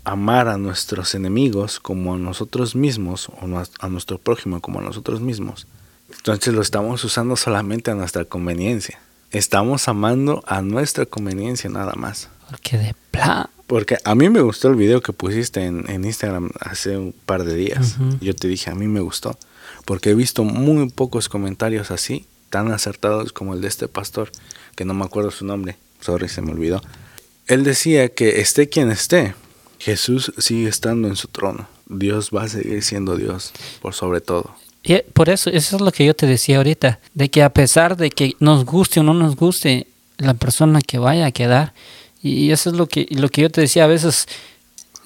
amar a nuestros enemigos como a nosotros mismos, o a nuestro prójimo como a nosotros mismos, entonces lo estamos usando solamente a nuestra conveniencia. Estamos amando a nuestra conveniencia nada más. Porque de plan. Porque a mí me gustó el video que pusiste en, en Instagram hace un par de días. Uh -huh. Yo te dije, a mí me gustó. Porque he visto muy pocos comentarios así, tan acertados como el de este pastor, que no me acuerdo su nombre. Sorry, se me olvidó. Él decía que esté quien esté, Jesús sigue estando en su trono. Dios va a seguir siendo Dios por sobre todo. Y por eso, eso es lo que yo te decía ahorita, de que a pesar de que nos guste o no nos guste la persona que vaya a quedar, y eso es lo que, lo que yo te decía, a veces,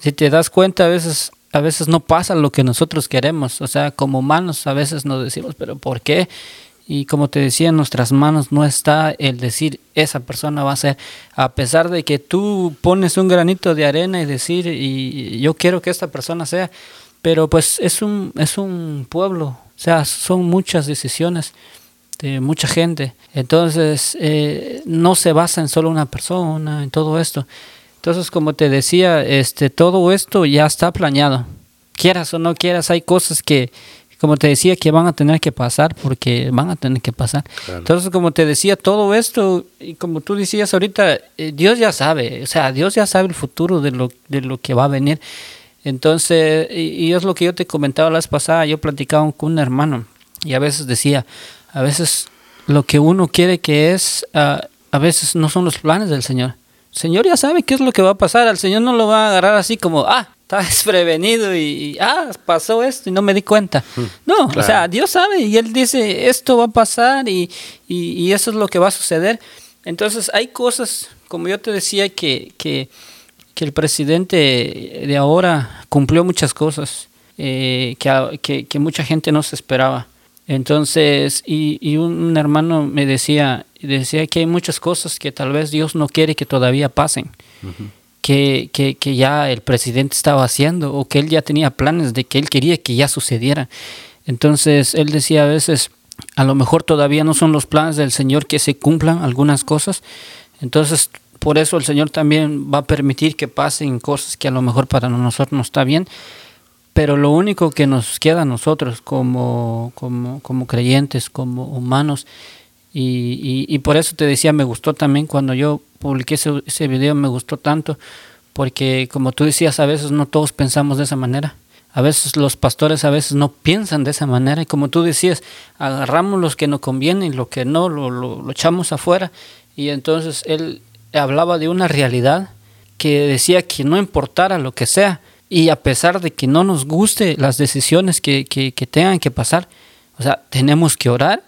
si te das cuenta, a veces, a veces no pasa lo que nosotros queremos, o sea, como humanos a veces nos decimos, pero ¿por qué? Y como te decía, en nuestras manos no está el decir esa persona va a ser, a pesar de que tú pones un granito de arena y decir, y yo quiero que esta persona sea, pero pues es un, es un pueblo, o sea, son muchas decisiones de mucha gente. Entonces, eh, no se basa en solo una persona, en todo esto. Entonces, como te decía, este, todo esto ya está planeado. Quieras o no quieras, hay cosas que, como te decía, que van a tener que pasar porque van a tener que pasar. Entonces, como te decía, todo esto, y como tú decías ahorita, eh, Dios ya sabe, o sea, Dios ya sabe el futuro de lo, de lo que va a venir. Entonces, y, es lo que yo te comentaba la vez pasada, yo platicaba con un hermano y a veces decía, a veces lo que uno quiere que es, ah, a veces no son los planes del Señor. El Señor ya sabe qué es lo que va a pasar, al Señor no lo va a agarrar así como, ah, está <laughs> desprevenido y, ah, pasó esto y no me di cuenta. Hmm, no, o sea, Dios sabe y Él dice, esto va a pasar y, y, eso es lo que va a suceder. Entonces hay cosas, como yo te decía, que, que que el presidente de ahora cumplió muchas cosas eh, que, que, mucha gente no se esperaba. Entonces, y, y, un hermano me decía, decía que hay muchas cosas que tal vez Dios no quiere que todavía pasen, que, que, ya el presidente estaba haciendo o que él ya tenía planes de que él quería que ya sucediera. Entonces, él decía a veces, a lo mejor todavía no son los planes del Señor que se cumplan algunas cosas. Entonces, por eso el Señor también va a permitir que pasen cosas que a lo mejor para nosotros no está bien, pero lo único que nos queda a nosotros como, como, como creyentes, como humanos, y, por eso te decía, me gustó también cuando yo publiqué ese, video, me gustó tanto, porque como tú decías, a veces no todos pensamos de esa manera. A veces los pastores a veces no piensan de esa manera y como tú decías, agarramos los que nos conviene y lo que no lo, echamos afuera y entonces él, hablaba de una realidad que decía que no importara lo que sea, y a pesar de que no nos guste las decisiones que, que, tengan que pasar, o sea, tenemos que orar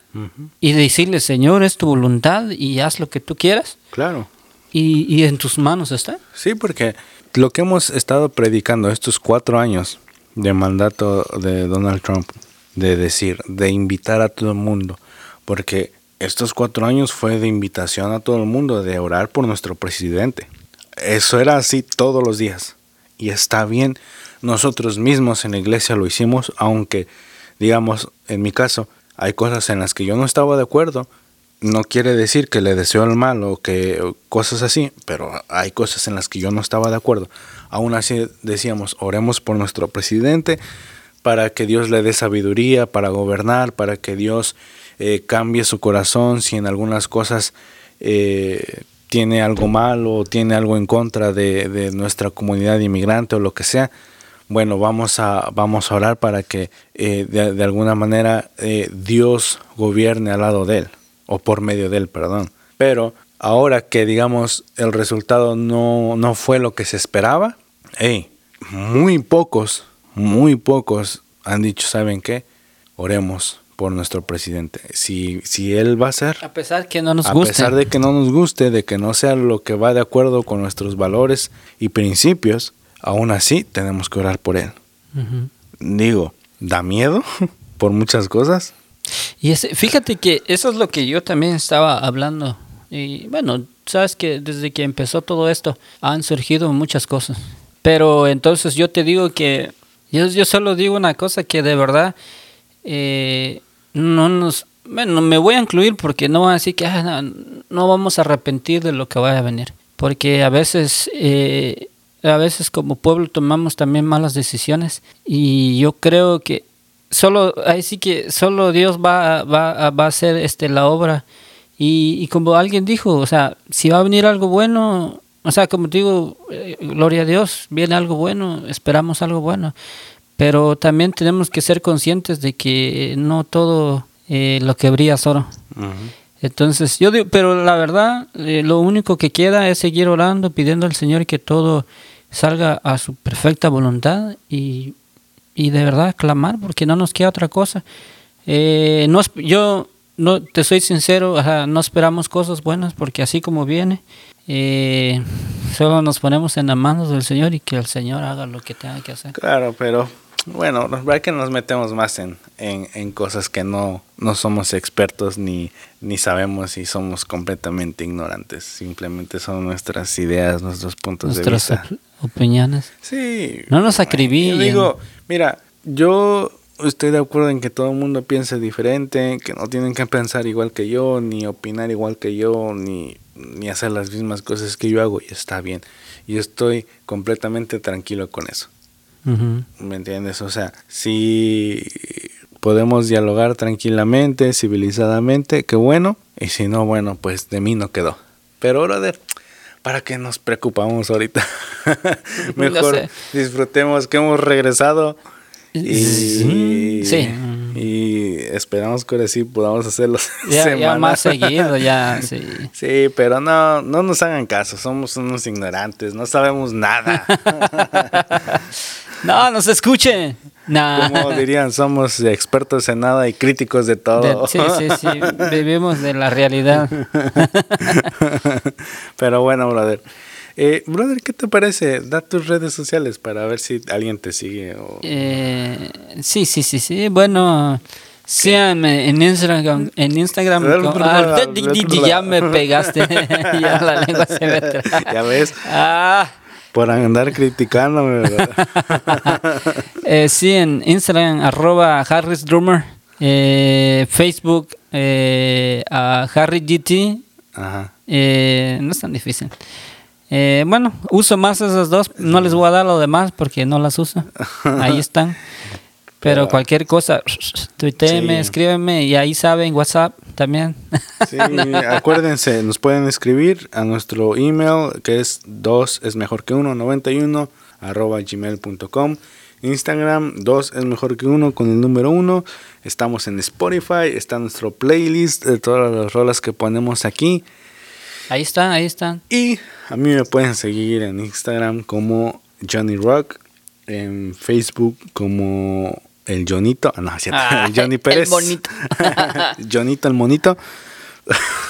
y decirle, Señor, es tu voluntad y haz lo que tú quieras. Claro. Y, y, en tus manos está. Sí, porque lo que hemos estado predicando estos cuatro años de mandato de Donald Trump, de decir, de invitar a todo el mundo, porque estos cuatro años fue de invitación a todo el mundo de orar por nuestro presidente. Eso era así todos los días. Y está bien, nosotros mismos en la iglesia lo hicimos, aunque, digamos, en mi caso, hay cosas en las que yo no estaba de acuerdo. No quiere decir que le deseo el mal o que cosas así, pero hay cosas en las que yo no estaba de acuerdo. Aún así decíamos, oremos por nuestro presidente para que Dios le dé sabiduría para gobernar, para que Dios eh, cambie su corazón, si en algunas cosas eh, tiene algo malo o tiene algo en contra de, nuestra comunidad inmigrante o lo que sea, bueno, vamos a, vamos a orar para que eh, de, alguna manera Dios gobierne al lado de él, o por medio de él, perdón. Pero ahora que digamos el resultado no, no fue lo que se esperaba, hey, muy pocos, muy pocos han dicho, ¿saben qué? Oremos por nuestro presidente. Si, si él va a ser... A pesar que no nos guste. A pesar de que no nos guste, de que no sea lo que va de acuerdo con nuestros valores y principios, aún así tenemos que orar por él. Digo, da miedo <laughs> por muchas cosas. Y ese, fíjate que eso es lo que yo también estaba hablando. Y bueno, sabes que desde que empezó todo esto han surgido muchas cosas. Pero entonces yo te digo que yo, yo solo digo una cosa que de verdad eh, no nos, bueno, me voy a incluir porque no así que ah, no, vamos a arrepentir de lo que vaya a venir, porque a veces, eh, a veces como pueblo tomamos también malas decisiones y yo creo que solo, ahí sí que solo Dios va, va, va a hacer este la obra. Y, como alguien dijo, o sea, si va a venir algo bueno, o sea, como digo, eh, gloria a Dios, viene algo bueno, esperamos algo bueno. Pero también tenemos que ser conscientes de que no todo eh, lo que brilla es oro. Entonces, yo digo, pero la verdad, eh, lo único que queda es seguir orando, pidiendo al Señor que todo salga a su perfecta voluntad y, y de verdad clamar, porque no nos queda otra cosa. Eh, no, yo no te soy sincero, no esperamos cosas buenas porque así como viene, solo nos ponemos en las manos del Señor y que el Señor haga lo que tenga que hacer. Claro, pero bueno, verdad que nos metemos más en, en, cosas que no, no somos expertos ni, ni sabemos y somos completamente ignorantes. Simplemente son nuestras ideas, nuestros puntos de vista. Nuestras opiniones. Sí. No nos acribillen. digo, mira, yo estoy de acuerdo en que todo el mundo piense diferente, que no tienen que pensar igual que yo, ni opinar igual que yo, ni, ni hacer las mismas cosas que yo hago, y está bien. Y estoy completamente tranquilo con eso. ¿Me entiendes? O sea, si podemos dialogar tranquilamente, civilizadamente, qué bueno. Y si no, bueno, pues de mí no quedó. Pero, brother, ¿para qué nos preocupamos ahorita? <laughs> Mejor disfrutemos que hemos regresado. Y, sí. Y esperamos que ahora sí podamos hacerlo. Ya, ya más seguido, ya, <laughs> sí. Sí, pero no, no nos hagan caso, somos unos ignorantes, no sabemos nada. <laughs> no, nos escuchen. Como dirían, somos expertos en nada y críticos de todo. sí, sí, sí, vivimos de la realidad. <laughs> Pero bueno, brother. Eh, brother, ¿qué te parece? Da tus redes sociales para ver si alguien te sigue. O... Eh, sí, sí, sí, sí. Bueno, síganme en Instagram. En Instagram. Ah, ya me pegaste. <laughs> ya la lengua se me <laughs> Ya ves. Ah. Por andar criticándome, <laughs> eh, sí, en Instagram, arroba Harris Drummer. Eh, Facebook, eh, a Harry GT. Ajá. Eh, no es tan difícil. Eh, bueno, uso más esas dos. No les voy a dar lo demás porque no las uso. <laughs> Ahí están. Pero cualquier cosa, tuiteme, escríbeme y ahí saben, WhatsApp también. <laughs> Sí, acuérdense, nos pueden escribir a nuestro email que es 2 es mejor que 1 91 arroba gmail.com. Instagram 2 es mejor que 1 con el número 1. Estamos en Spotify, está nuestro playlist de todas las rolas que ponemos aquí. Ahí están, ahí están. Y a mí me pueden seguir en Instagram como Johnny Rock, en Facebook como el Jonito, ah, no, ah, Johnny Pérez. El bonito. <laughs> Jonito el monito.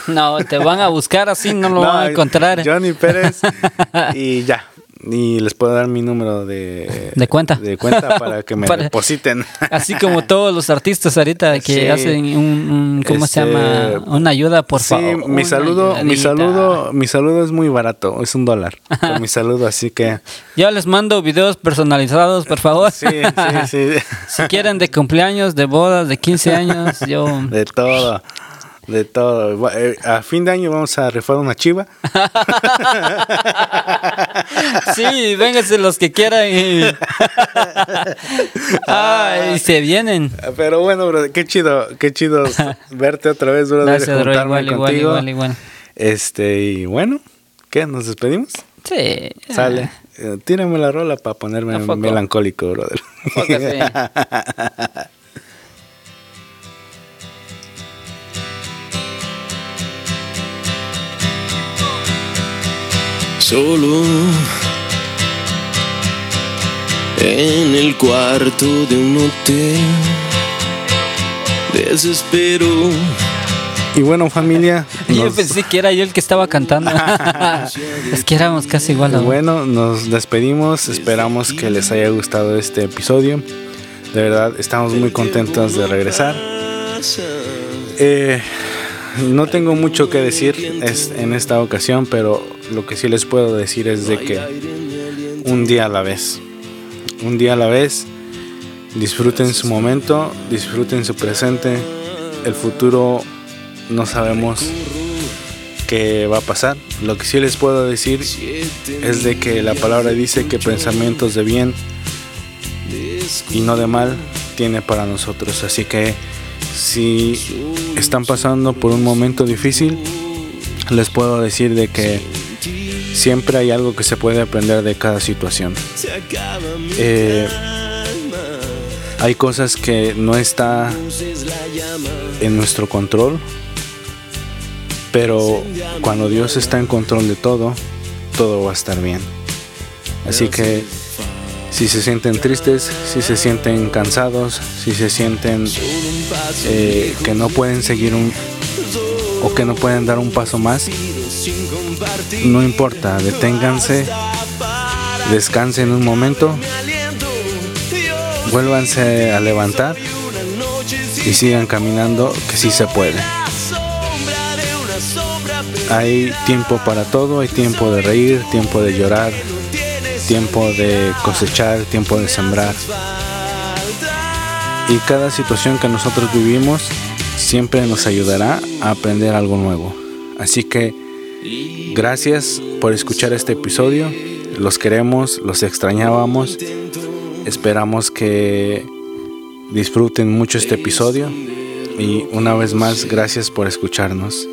No, te van a buscar así, no lo <laughs> van a encontrar. Johnny Pérez. <laughs> Y ya, y les puedo dar mi número de, de cuenta de cuenta para que me <laughs> depositen. Así como <laughs> todos los artistas ahorita que hacen un, cómo se llama este, una ayuda por sí, mi saludo mi saludo mi saludo es muy barato es un dólar mi saludo así que yo les mando videos personalizados por favor. Sí sí sí. <laughs> Si quieren de cumpleaños de bodas de 15 años yo de todo de todo. Eh, a fin de año vamos a rifar una chiva. <laughs> sí, vénganse los que quieran. Y... <laughs> Ay, se vienen. Pero bueno, bro, qué chido, qué chido <laughs> verte otra vez, bro. Gracias, bro, igual, igual, igual, igual. Este, y bueno, ¿qué? ¿Nos despedimos? Sí. Sale. Eh, tírame la rola para ponerme melancólico, brother. Solo en el cuarto de un hotel. Desespero. Y bueno, familia. <laughs> Yo pensé que era yo el que estaba cantando. <laughs> es que éramos casi igual. A bueno, nos despedimos. Esperamos que les haya gustado este episodio. De verdad, estamos muy contentos de regresar. Eh, no tengo mucho que decir en esta ocasión, pero lo que sí les puedo decir es de que un día a la vez, un día a la vez, disfruten su momento, disfruten su presente, el futuro no sabemos qué va a pasar. Lo que sí les puedo decir es de que la palabra dice que pensamientos de bien y no de mal tiene para nosotros, así que si están pasando por un momento difícil, les puedo decir de que siempre hay algo que se puede aprender de cada situación. Eh, hay cosas que no está en nuestro control, pero cuando Dios está en control de todo, todo va a estar bien. Así que si se sienten tristes, si se sienten cansados, si se sienten eh, que no pueden seguir un o que no pueden dar un paso más, no importa, deténganse, descansen un momento, vuélvanse a levantar y sigan caminando, que sí se puede. Hay tiempo para todo, hay tiempo de reír, tiempo de llorar, tiempo de cosechar, tiempo de sembrar. Y cada situación que nosotros vivimos siempre nos ayudará a aprender algo nuevo. Así que gracias por escuchar este episodio. Los queremos, los extrañábamos. Esperamos que disfruten mucho este episodio y una vez más gracias por escucharnos.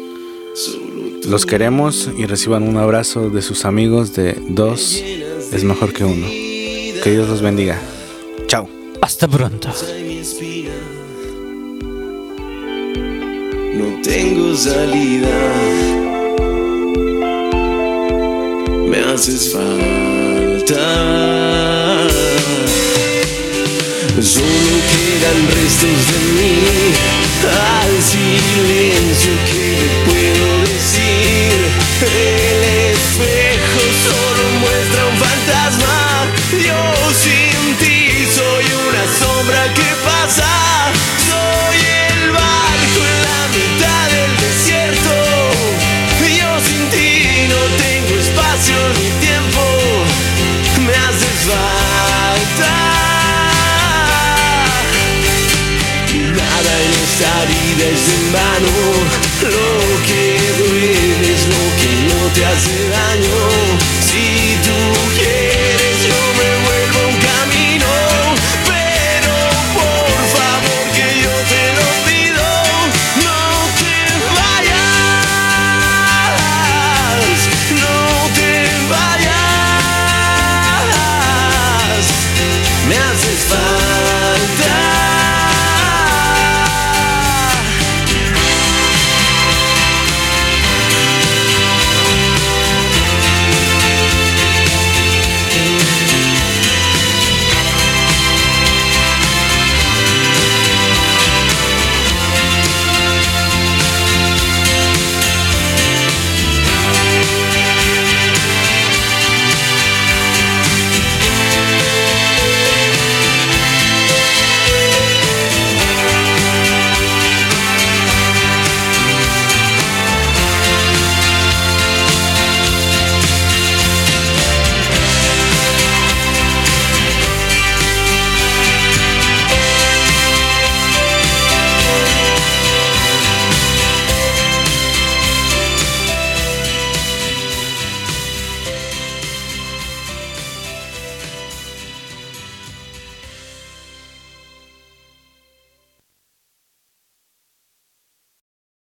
Los queremos y reciban un abrazo de sus amigos de dos es mejor que uno. Que Dios los bendiga. Chao. Hasta pronto. No tengo salida. Me haces falta. Solo quedan restos de mí al silencio que le puedo decir. El un fantasma. Yo sin ti soy una sombra que pasa. Soy el barco en la mitad del desierto. Yo sin ti no tengo espacio ni tiempo. Me haces falta. Nada en esta vida es en vano. Lo que duele es lo que no te hace daño.